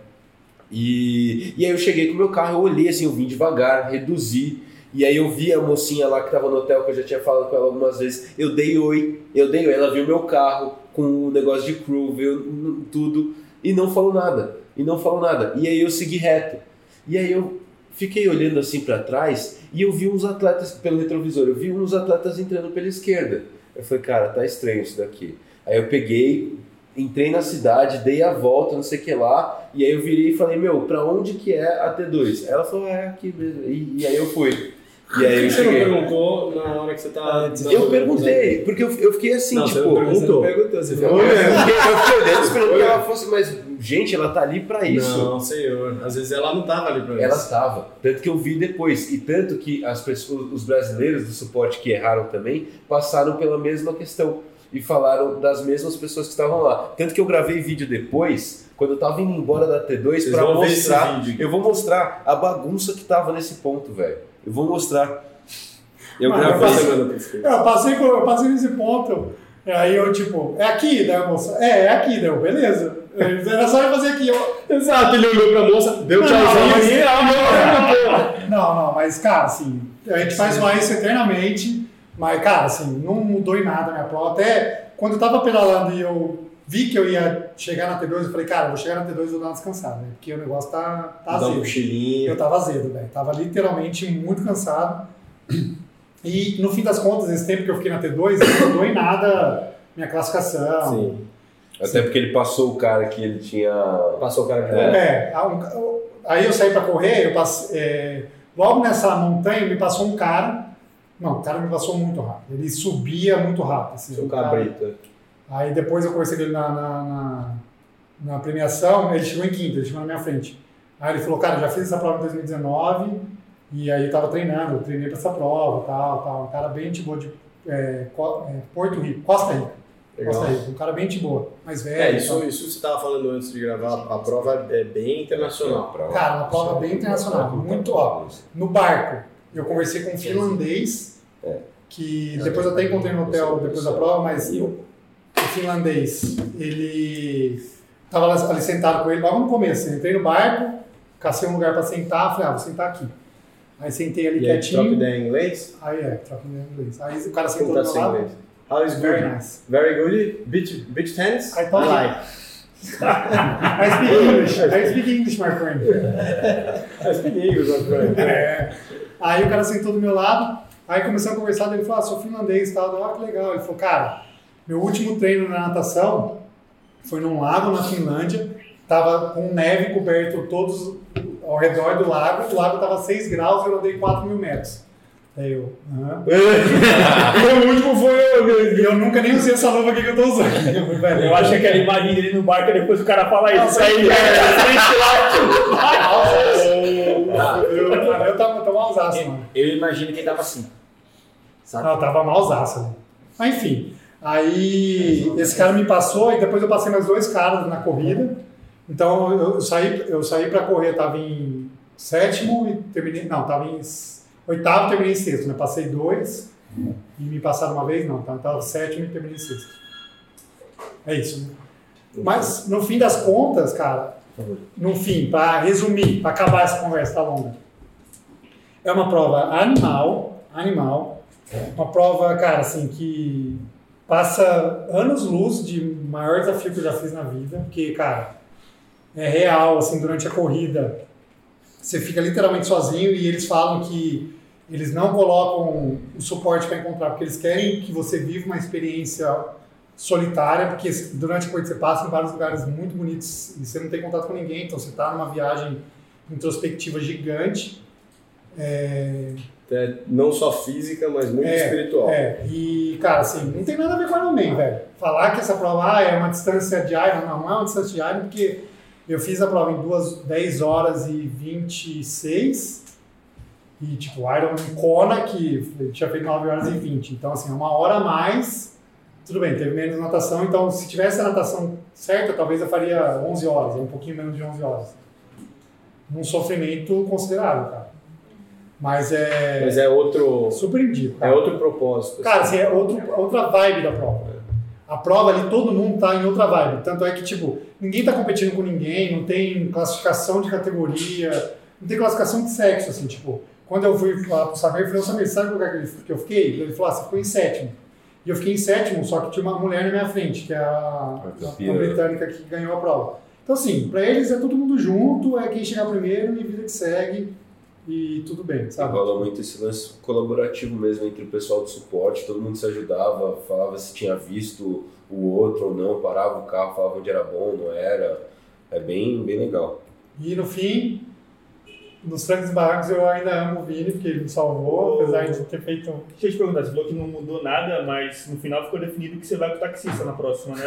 E, e aí eu cheguei com o meu carro, eu olhei assim, eu vim devagar, reduzi. E aí eu vi a mocinha lá que tava no hotel, que eu já tinha falado com ela algumas vezes. Eu dei oi, eu dei oi. Ela viu meu carro com o negócio de crew, viu tudo. E não falou nada. E não falou nada. E aí eu segui reto. E aí eu fiquei olhando assim para trás e eu vi uns atletas pelo retrovisor. Eu vi uns atletas entrando pela esquerda. Eu falei, cara, tá estranho isso daqui. Aí eu peguei, entrei na cidade, dei a volta, não sei o que lá, e aí eu virei e falei, meu, pra onde que é a T2? Ela falou, é aqui mesmo. E, e aí eu fui. E aí eu Por que você não cheguei. perguntou na hora que você tá. Eu perguntei, porque eu, eu fiquei assim, Não, você tipo. não perguntou. perguntou, você Eu fiquei, eu fiquei olhando esperando que ela fosse, mas, gente, ela tá ali pra isso. Não, senhor. Às vezes ela não tava ali pra Ela isso. estava. Tanto que eu vi depois. E tanto que as pessoas, os brasileiros do suporte que erraram também passaram pela mesma questão. E falaram das mesmas pessoas que estavam lá. Tanto que eu gravei vídeo depois, quando eu tava indo embora da T2, Vocês pra vão ver esse mostrar. Eu vou mostrar a bagunça que tava nesse ponto, velho. Eu vou mostrar. Eu Mano, gravei. eu passei-. Eu passei, eu passei nesse ponto. e Aí eu, tipo, é aqui, daí a moça, é, é aqui, eu, beleza. Era só eu fazer aqui. Eu, Exato, ele olhou pra moça, deu tchauzinho mas- não, Não, não, mas, cara, assim, a gente faz lá isso eternamente, mas, cara, assim, não mudou em nada a minha prova. Até quando eu tava pedalando e eu vi que eu ia chegar na T2, eu falei, cara, eu vou chegar na T2 e vou dar uma descansada, né? Porque o negócio tá, tá Dá um azedo. cochilinho. Eu tava azedo, velho. Tava literalmente muito cansado. E no fim das contas, esse tempo que eu fiquei na T2, não mudou em nada minha classificação. Sim. Até porque ele passou o cara que ele tinha. Passou o cara de É, um- aí eu saí pra correr, eu passei, é, logo nessa montanha me passou um cara. Não, o cara me passou muito rápido. Ele subia muito rápido. Assim, Seu o cara- cabrito. Aí depois eu conversei com ele na, na, na, na premiação, ele chegou em quinta, ele chegou na minha frente. Aí ele falou, cara, já fiz essa prova em 2019 e aí eu tava treinando, eu treinei pra essa prova tal, tal. Um cara bem de boa de é, é, Porto Rico, Costa Rica. Legal. Costa Rica, um cara bem de boa, mais velho. É, isso, tal. isso você tava falando antes de gravar. A prova é bem internacional. Cara, uma prova bem internacional, muito ó. No barco, eu conversei com um finlandês, que depois eu até encontrei no hotel depois da prova, mas o finlandês, ele tava lá- ali sentado com ele logo no começo. Eu entrei no barco, cacei um lugar para sentar, falei, ah, vou sentar aqui. Aí sentei ali E aí, troca quietinho. ideia em inglês? Aí é, troca ideia em inglês. Aí o cara sentou do tá meu lado. inglês? How is Very good? nice. Very good. Beach, beach tennis? I thought- like. I speak English. I speak English, my friend. I speak English, my friend. É. Aí o cara sentou do meu lado, aí começou a conversar, ele falou, ah, sou finlandês e tal, ah, que legal. Ele falou, cara, meu último treino na natação foi num lago na Finlândia, tava com neve coberto todos ao redor do lago, o lago tava 6 graus e eu andei 4 mil metros. Daí eu, aham. o último foi eu. E eu nunca nem usei essa luva aqui que eu tô usando. Eu, velho, Eu acho que aquela imagem dele no barco, depois o cara fala isso. Isso aí, eu, eu tava, tava malzaço, mano. Eu imagino que ele tava assim. Sabe? Não, tava malzaço. Né? Mas enfim, aí esse cara me passou e depois eu passei mais dois caras na corrida. Então eu, saí, eu saí para correr, tava em sétimo e terminei. Não, tava em oitavo terminei em sexto, né? Passei dois e me passaram uma vez, não. Então tava sétimo e terminei em sexto. É isso, né? Mas no fim das contas, cara, no fim, para resumir, para acabar essa conversa tá longa, é uma prova animal, animal, uma prova, cara, assim, que passa anos-luz de maior desafio que eu já fiz na vida, porque, cara, é real, assim, durante a corrida, você fica literalmente sozinho e eles falam que eles não colocam o suporte para encontrar, porque eles querem que você viva uma experiência solitária, porque durante a corrida você passa em vários lugares muito bonitos e você não tem contato com ninguém, então você está numa viagem introspectiva gigante. É, É, não só física, mas muito É, espiritual. é, e, cara, assim, não tem nada a ver com Ironman, velho. Falar que essa prova ah, é uma distância de Iron, não, não é uma distância de Iron, porque eu fiz a prova em duas, 10 horas e 26, e, tipo, Iron Kona, que eu tinha feito 9 horas e 20. Então, assim, é uma hora a mais, tudo bem, teve menos natação, então se tivesse a natação certa, talvez eu faria 11 horas, um pouquinho menos de 11 horas. Num sofrimento considerável, cara. Mas é. Mas é outro, Super indico. é cara. outro propósito. Cara, assim, é outro, outra vibe da prova. A prova ali, todo mundo tá em outra vibe. Tanto é que, tipo, ninguém tá competindo com ninguém, não tem classificação de categoria, não tem classificação de sexo, assim, tipo. Quando eu fui lá pro Samir, eu falei, Samir, sabe o lugar que eu fiquei? Ele falou, ah, você ficou em sétimo. E eu fiquei em sétimo, só que tinha uma mulher na minha frente, que é a, a britânica que ganhou a prova. Então, assim, pra eles é todo mundo junto, é quem chegar primeiro e vida que segue, e tudo bem, sabe? Rola muito esse lance colaborativo mesmo entre o pessoal do suporte, todo mundo se ajudava, falava se tinha visto o outro ou não, parava o carro, falava onde era bom, não era. É bem, bem legal. E no fim, nos trancos e barrancos, eu ainda amo o Vini, porque ele me salvou, apesar de ter feito. Deixa eu te perguntar, você falou que não mudou nada, mas no final ficou definido que você vai com o taxista na próxima, né?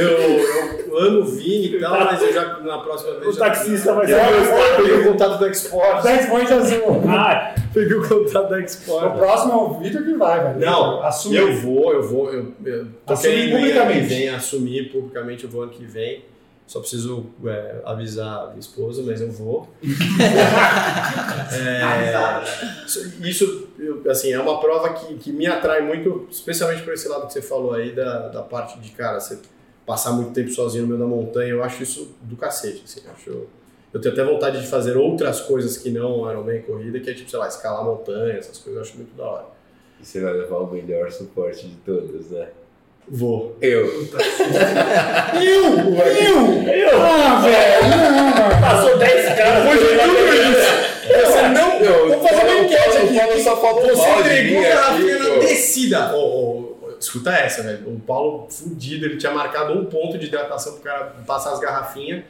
Eu, eu, eu amo o Vini e tal, mas eu já na próxima vez. o já- taxista vai ser Eu o peguei o contato da Export. 10 pontos azul. Ah, Peguei o contato da O Export. próximo é o Vitor que vai, velho. Não, assume. eu vou, eu vou, eu, eu Assumir publicamente. vem, assumir publicamente, eu vou ano que vem. Só preciso é, avisar a minha esposa, mas eu vou. É, isso- assim, é uma prova que, que me atrai muito, especialmente por esse lado que você falou aí, da, da parte de, cara, você passar muito tempo sozinho no meio da montanha, eu acho isso do cacete, assim, eu acho... Eu tenho até vontade de fazer outras coisas que não eram bem corrida, que é tipo, sei lá, escalar montanha, essas coisas, eu acho muito da hora. E você vai levar o melhor suporte de todos, né? Vou. Eu. Eu! Eu! Eu! Ah, velho! Passou 10 caras. Você não. Vou fazer uma enquete aqui. Paulo só falta Você entregou garrafinha na descida. Ô, ô, escuta essa, velho. O Paulo fudido, ele tinha marcado um ponto de hidratação pro cara passar as garrafinhas.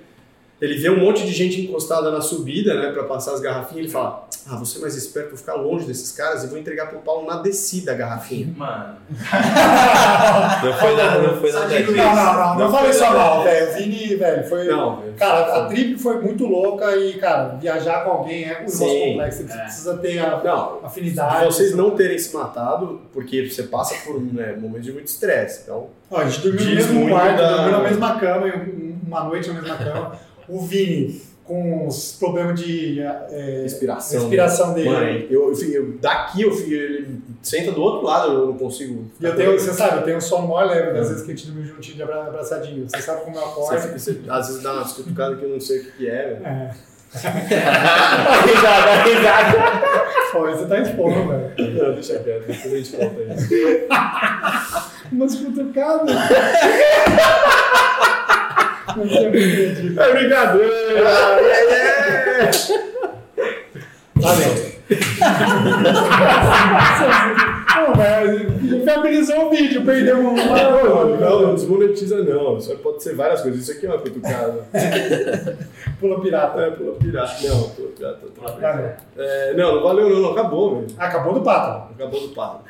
Ele vê um monte de gente encostada na subida, né, pra passar as garrafinhas. Ele fala: Ah, vou ser mais esperto, vou ficar longe desses caras e vou entregar pro Paulo na descida a garrafinha. Mano. Não foi nada, não foi nada. Não, não, não, não falei só mal, velho. O Vini, velho, foi. Não, velho. Cara, a trip foi muito louca e, cara, viajar com alguém é um negócio complexo. Você precisa ter a Não, afinidade. de vocês não terem se matado, porque você passa por né, momentos de muito estresse. Então, Ó, a gente dormiu no mesmo quarto, da- dormiu na mesma cama, e uma noite na mesma cama. O Vini, com os problemas de é, respiração. respiração dele. Mano, eu, eu, eu- daqui eu fico, ele senta do outro lado, eu não consigo. E eu tenho, você sabe, eu tenho um sono maior leve das vezes que a gente dormiu juntinho de abra- abraçadinho. Você sabe como eu Você acordo. fica- você- às vezes dá umas cutucadas que eu não sei o que, que é, velho. É. risada, risada. Pô, você tá expondo, velho. Não, deixa quieto, depois a gente conta isso. Umas cutucadas. É brincadeira! Pô, mas inviabilizou o vídeo, perdeu um. Não, não, não desmonetiza não. Isso pode ser várias coisas. Isso aqui é uma cutucada. Pula pirata. É, pula pirata. Não, pula pirata. vez. Valeu. É, não, não valeu não. Acabou, velho. Acabou do pato. Acabou do papo.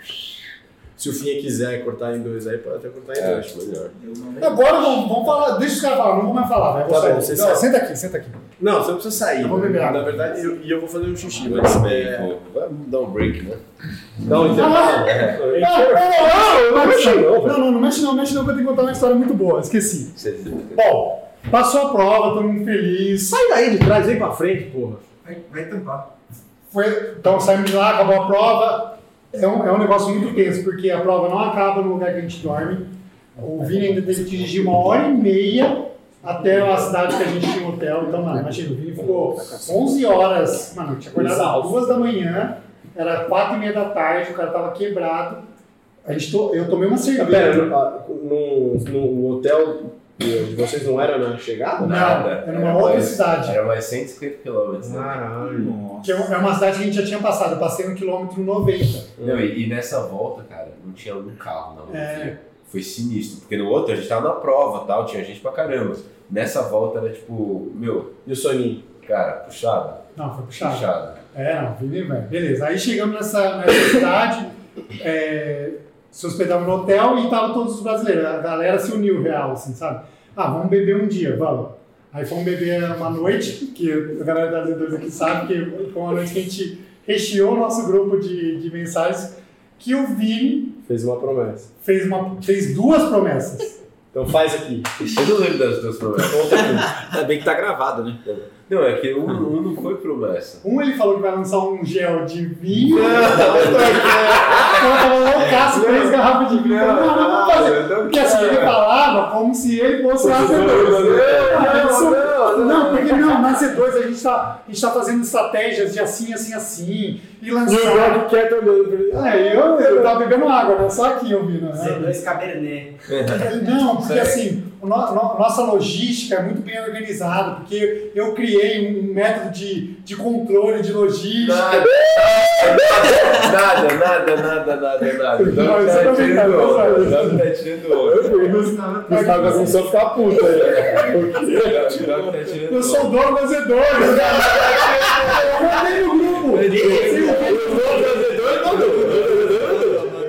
Se o Finha quiser cortar em dois aí, pode até cortar em É, dois. acho melhor. Agora vamos, vamos falar. Deixa os caras falar, não vou mais falar. Vai, Tá bom, você senta aqui, senta aqui. Não, você não precisa sair. Eu vou né? beber água. Na verdade, eu- e eu, vou fazer um xixi, mas. É, Vai dar um break, né? dá um intervalo. Não, não, não, mexe não. Não, não, não mexe não, mexe não, que eu tenho que contar uma história muito boa. Esqueci. Você- Bom, passou a prova, todo mundo feliz. Sai daí de trás, vem pra frente, porra. Vai, vai tampar. Foi, então saímos de lá, acabou a prova. É um, é um negócio muito tenso, porque a prova não acaba no lugar que a gente dorme. O Vini ainda teve que dirigir uma hora e meia até a cidade que a gente tinha um hotel. Então, mano, imagina, o Vini ficou 11 horas. Mano, tinha acordado às duas da manhã, era quatro e meia da tarde, o cara tava quebrado. A gente to, eu tomei uma cerveja. Pera, no, no, no hotel de vocês não era na chegada? Não, Nada. era numa outra mais- cidade. Era mais 150 quilômetros. Né? Caralho. Que é uma cidade que a gente já tinha passado, eu passei no quilômetro 90. Não, e, e nessa volta, cara, não tinha um carro na rodovia. É. Foi sinistro. Porque no outro a gente tava na prova tal, tinha gente pra caramba. Nessa volta era tipo, meu, E o soninho? cara, puxado. Não, foi puxado. Puxado. É, não, velho. Beleza. Aí chegamos nessa, nessa cidade, é, se hospedamos no hotel e tava todos os brasileiros. A galera se uniu real, assim, sabe? Ah, vamos beber um dia, vamos. Aí fomos beber uma noite, que a galera das dois aqui sabe que foi uma noite que a gente recheou o nosso grupo de, de mensagens que o Vini Fez uma promessa. fez, uma, fez duas promessas. Então faz aqui. Eu não lembro das duas promessas. Ainda bem que tá gravado, né? Não, é que um, um não foi promessa. Um ele falou que vai lançar um gel de vinho. Ela tava loucaço, três garrafas de vinho. Não, não, vamos fazer. Porque assim, ele falava como se ele fosse o C2. Não, porque não, na C2 a gente tá, a gente tá fazendo estratégias de assim, assim, assim. E E o. Doc quer também. É, eu, eu tava bebendo água, né? Só aqui ouvindo. né? C2 Cabernet. Não, porque assim, o no- no- nossa logística é muito bem organizada, porque eu criei um método de, de controle de logística. Nada, nada, nada, nada, nada. Não, Não isso tá eu também tirando não, onda. não, Não tá tirando onda. Gustavo começou a ficar puto aí. Não tá tirando Eu sou o dono do Z2. Eu mandei no grupo. O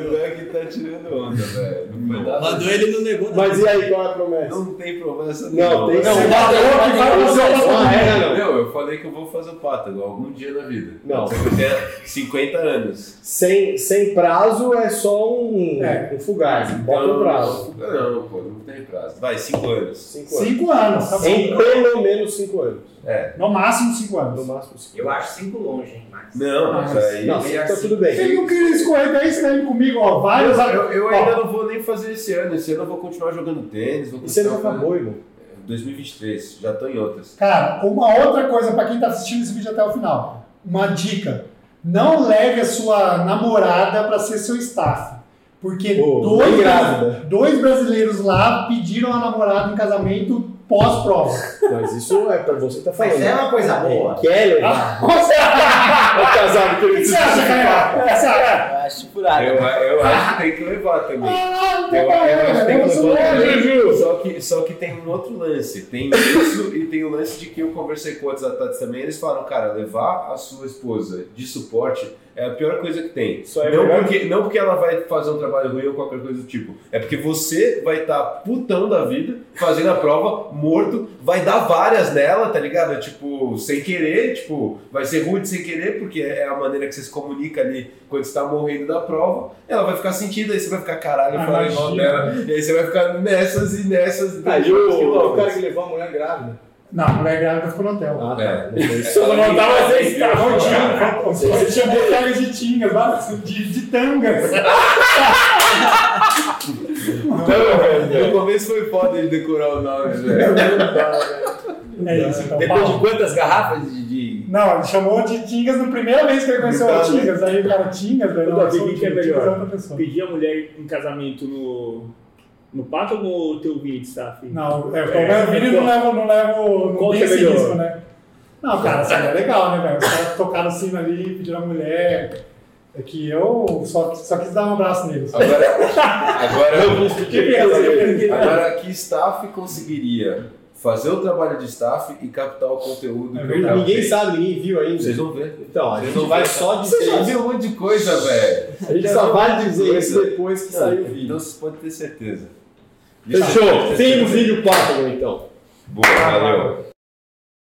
Doug tá tirando onda, velho. Não. Mandou ele no negócio. Mas e aí, qual é a promessa? Não tem promessa Não, nenhuma. tem Não, sim. o valor que vai fazer o Não, é, não. Não, eu falei que eu vou fazer o pátago algum dia na vida. Não. Que eu tenha 50 anos. Sem, sem prazo é só um, É. um fugaz. Bota o prazo. Não, não, pô, não tem prazo. Vai, 5 anos. Cinco anos. Cinco anos, tá Em bom. pelo menos cinco anos. É. No máximo cinco No anos. máximo cinco Eu acho 5 longe, hein, Max? Não, mas Mas- aí. Não, tá tudo bem. Ele não queria escorrer 10 km comigo, ó. Vários. Eu, ainda não vou nem fazer esse ano. Esse ano eu vou continuar jogando tênis. Vou Você não continuar acabou, irmão. fazendo- 2023, já tô em outras. Cara, uma outra coisa pra quem tá assistindo esse vídeo até o final. Uma dica. Não leve a sua namorada pra ser seu staff. Porque Pô, dois, dois brasileiros lá pediram a namorada em casamento pós-prova. Mas isso é pra você que tá falando. Mas é uma coisa boa. Ele quer levar. Ah, O casado que O ele você acha, Caio? Acho furado. Eu, eu acho que tem que levar também. Ah, Eu, eu acho que tem que levar. Só que, só que tem um outro lance. Tem isso e tem o lance de que eu conversei com outros atletas também. Eles falaram, cara, levar a sua esposa de suporte é a pior coisa que tem. Só é não, melhor- porque, não porque ela vai fazer um trabalho ruim ou qualquer coisa do tipo. É porque você vai estar putão da vida, fazendo a prova, morto, vai dar várias nela, tá ligado? Tipo, sem querer, tipo, vai ser ruim sem querer, porque é a maneira que você se comunica ali quando você tá morrendo da prova. Ela vai ficar sentida, aí você vai ficar caralho, Ah, falando imagina. dela. E aí você vai ficar nessas e nessas. Ah, e durante o, o quilômetros. cara que levou a mulher grávida. Não, a mulher grávida ficou no hotel. Ah, É. Só não tava sem Você chamou carga de tingas, várias- de, de tangas. No começo foi foda de decorar o nome, velho. É isso, então. Depois de quantas garrafas de. de- Não, ele chamou de Tingas na primeira vez que ele conheceu o Tingas. Aí o cara, Tingas, velho. Eu é Tingas, melhor? Tingas é outra pessoa. Pedir a mulher em casamento no, no pato ou no teu vídeo de staff? Não, é, o Vini não leva, não leva, não Qual tem é esse melhor? risco, né? Não, cara, assim, é legal, né, velho? Os caras tocaram o sino ali, pediram a mulher. É que eu só, só quis dar um abraço neles. Agora, agora, Que agora que staff conseguiria fazer o trabalho de staff e captar o conteúdo É que eu Ninguém sabe, ninguém viu ainda. Vocês vão ver. Então, a Vocês gente vão vai ver. só dizer já isso. viu um monte de coisa, velho. A gente Já só vai dizer isso depois que sair o vídeo. Então você pode ter certeza. Fechou. Tem o vídeo Patagon, então. Boa, valeu.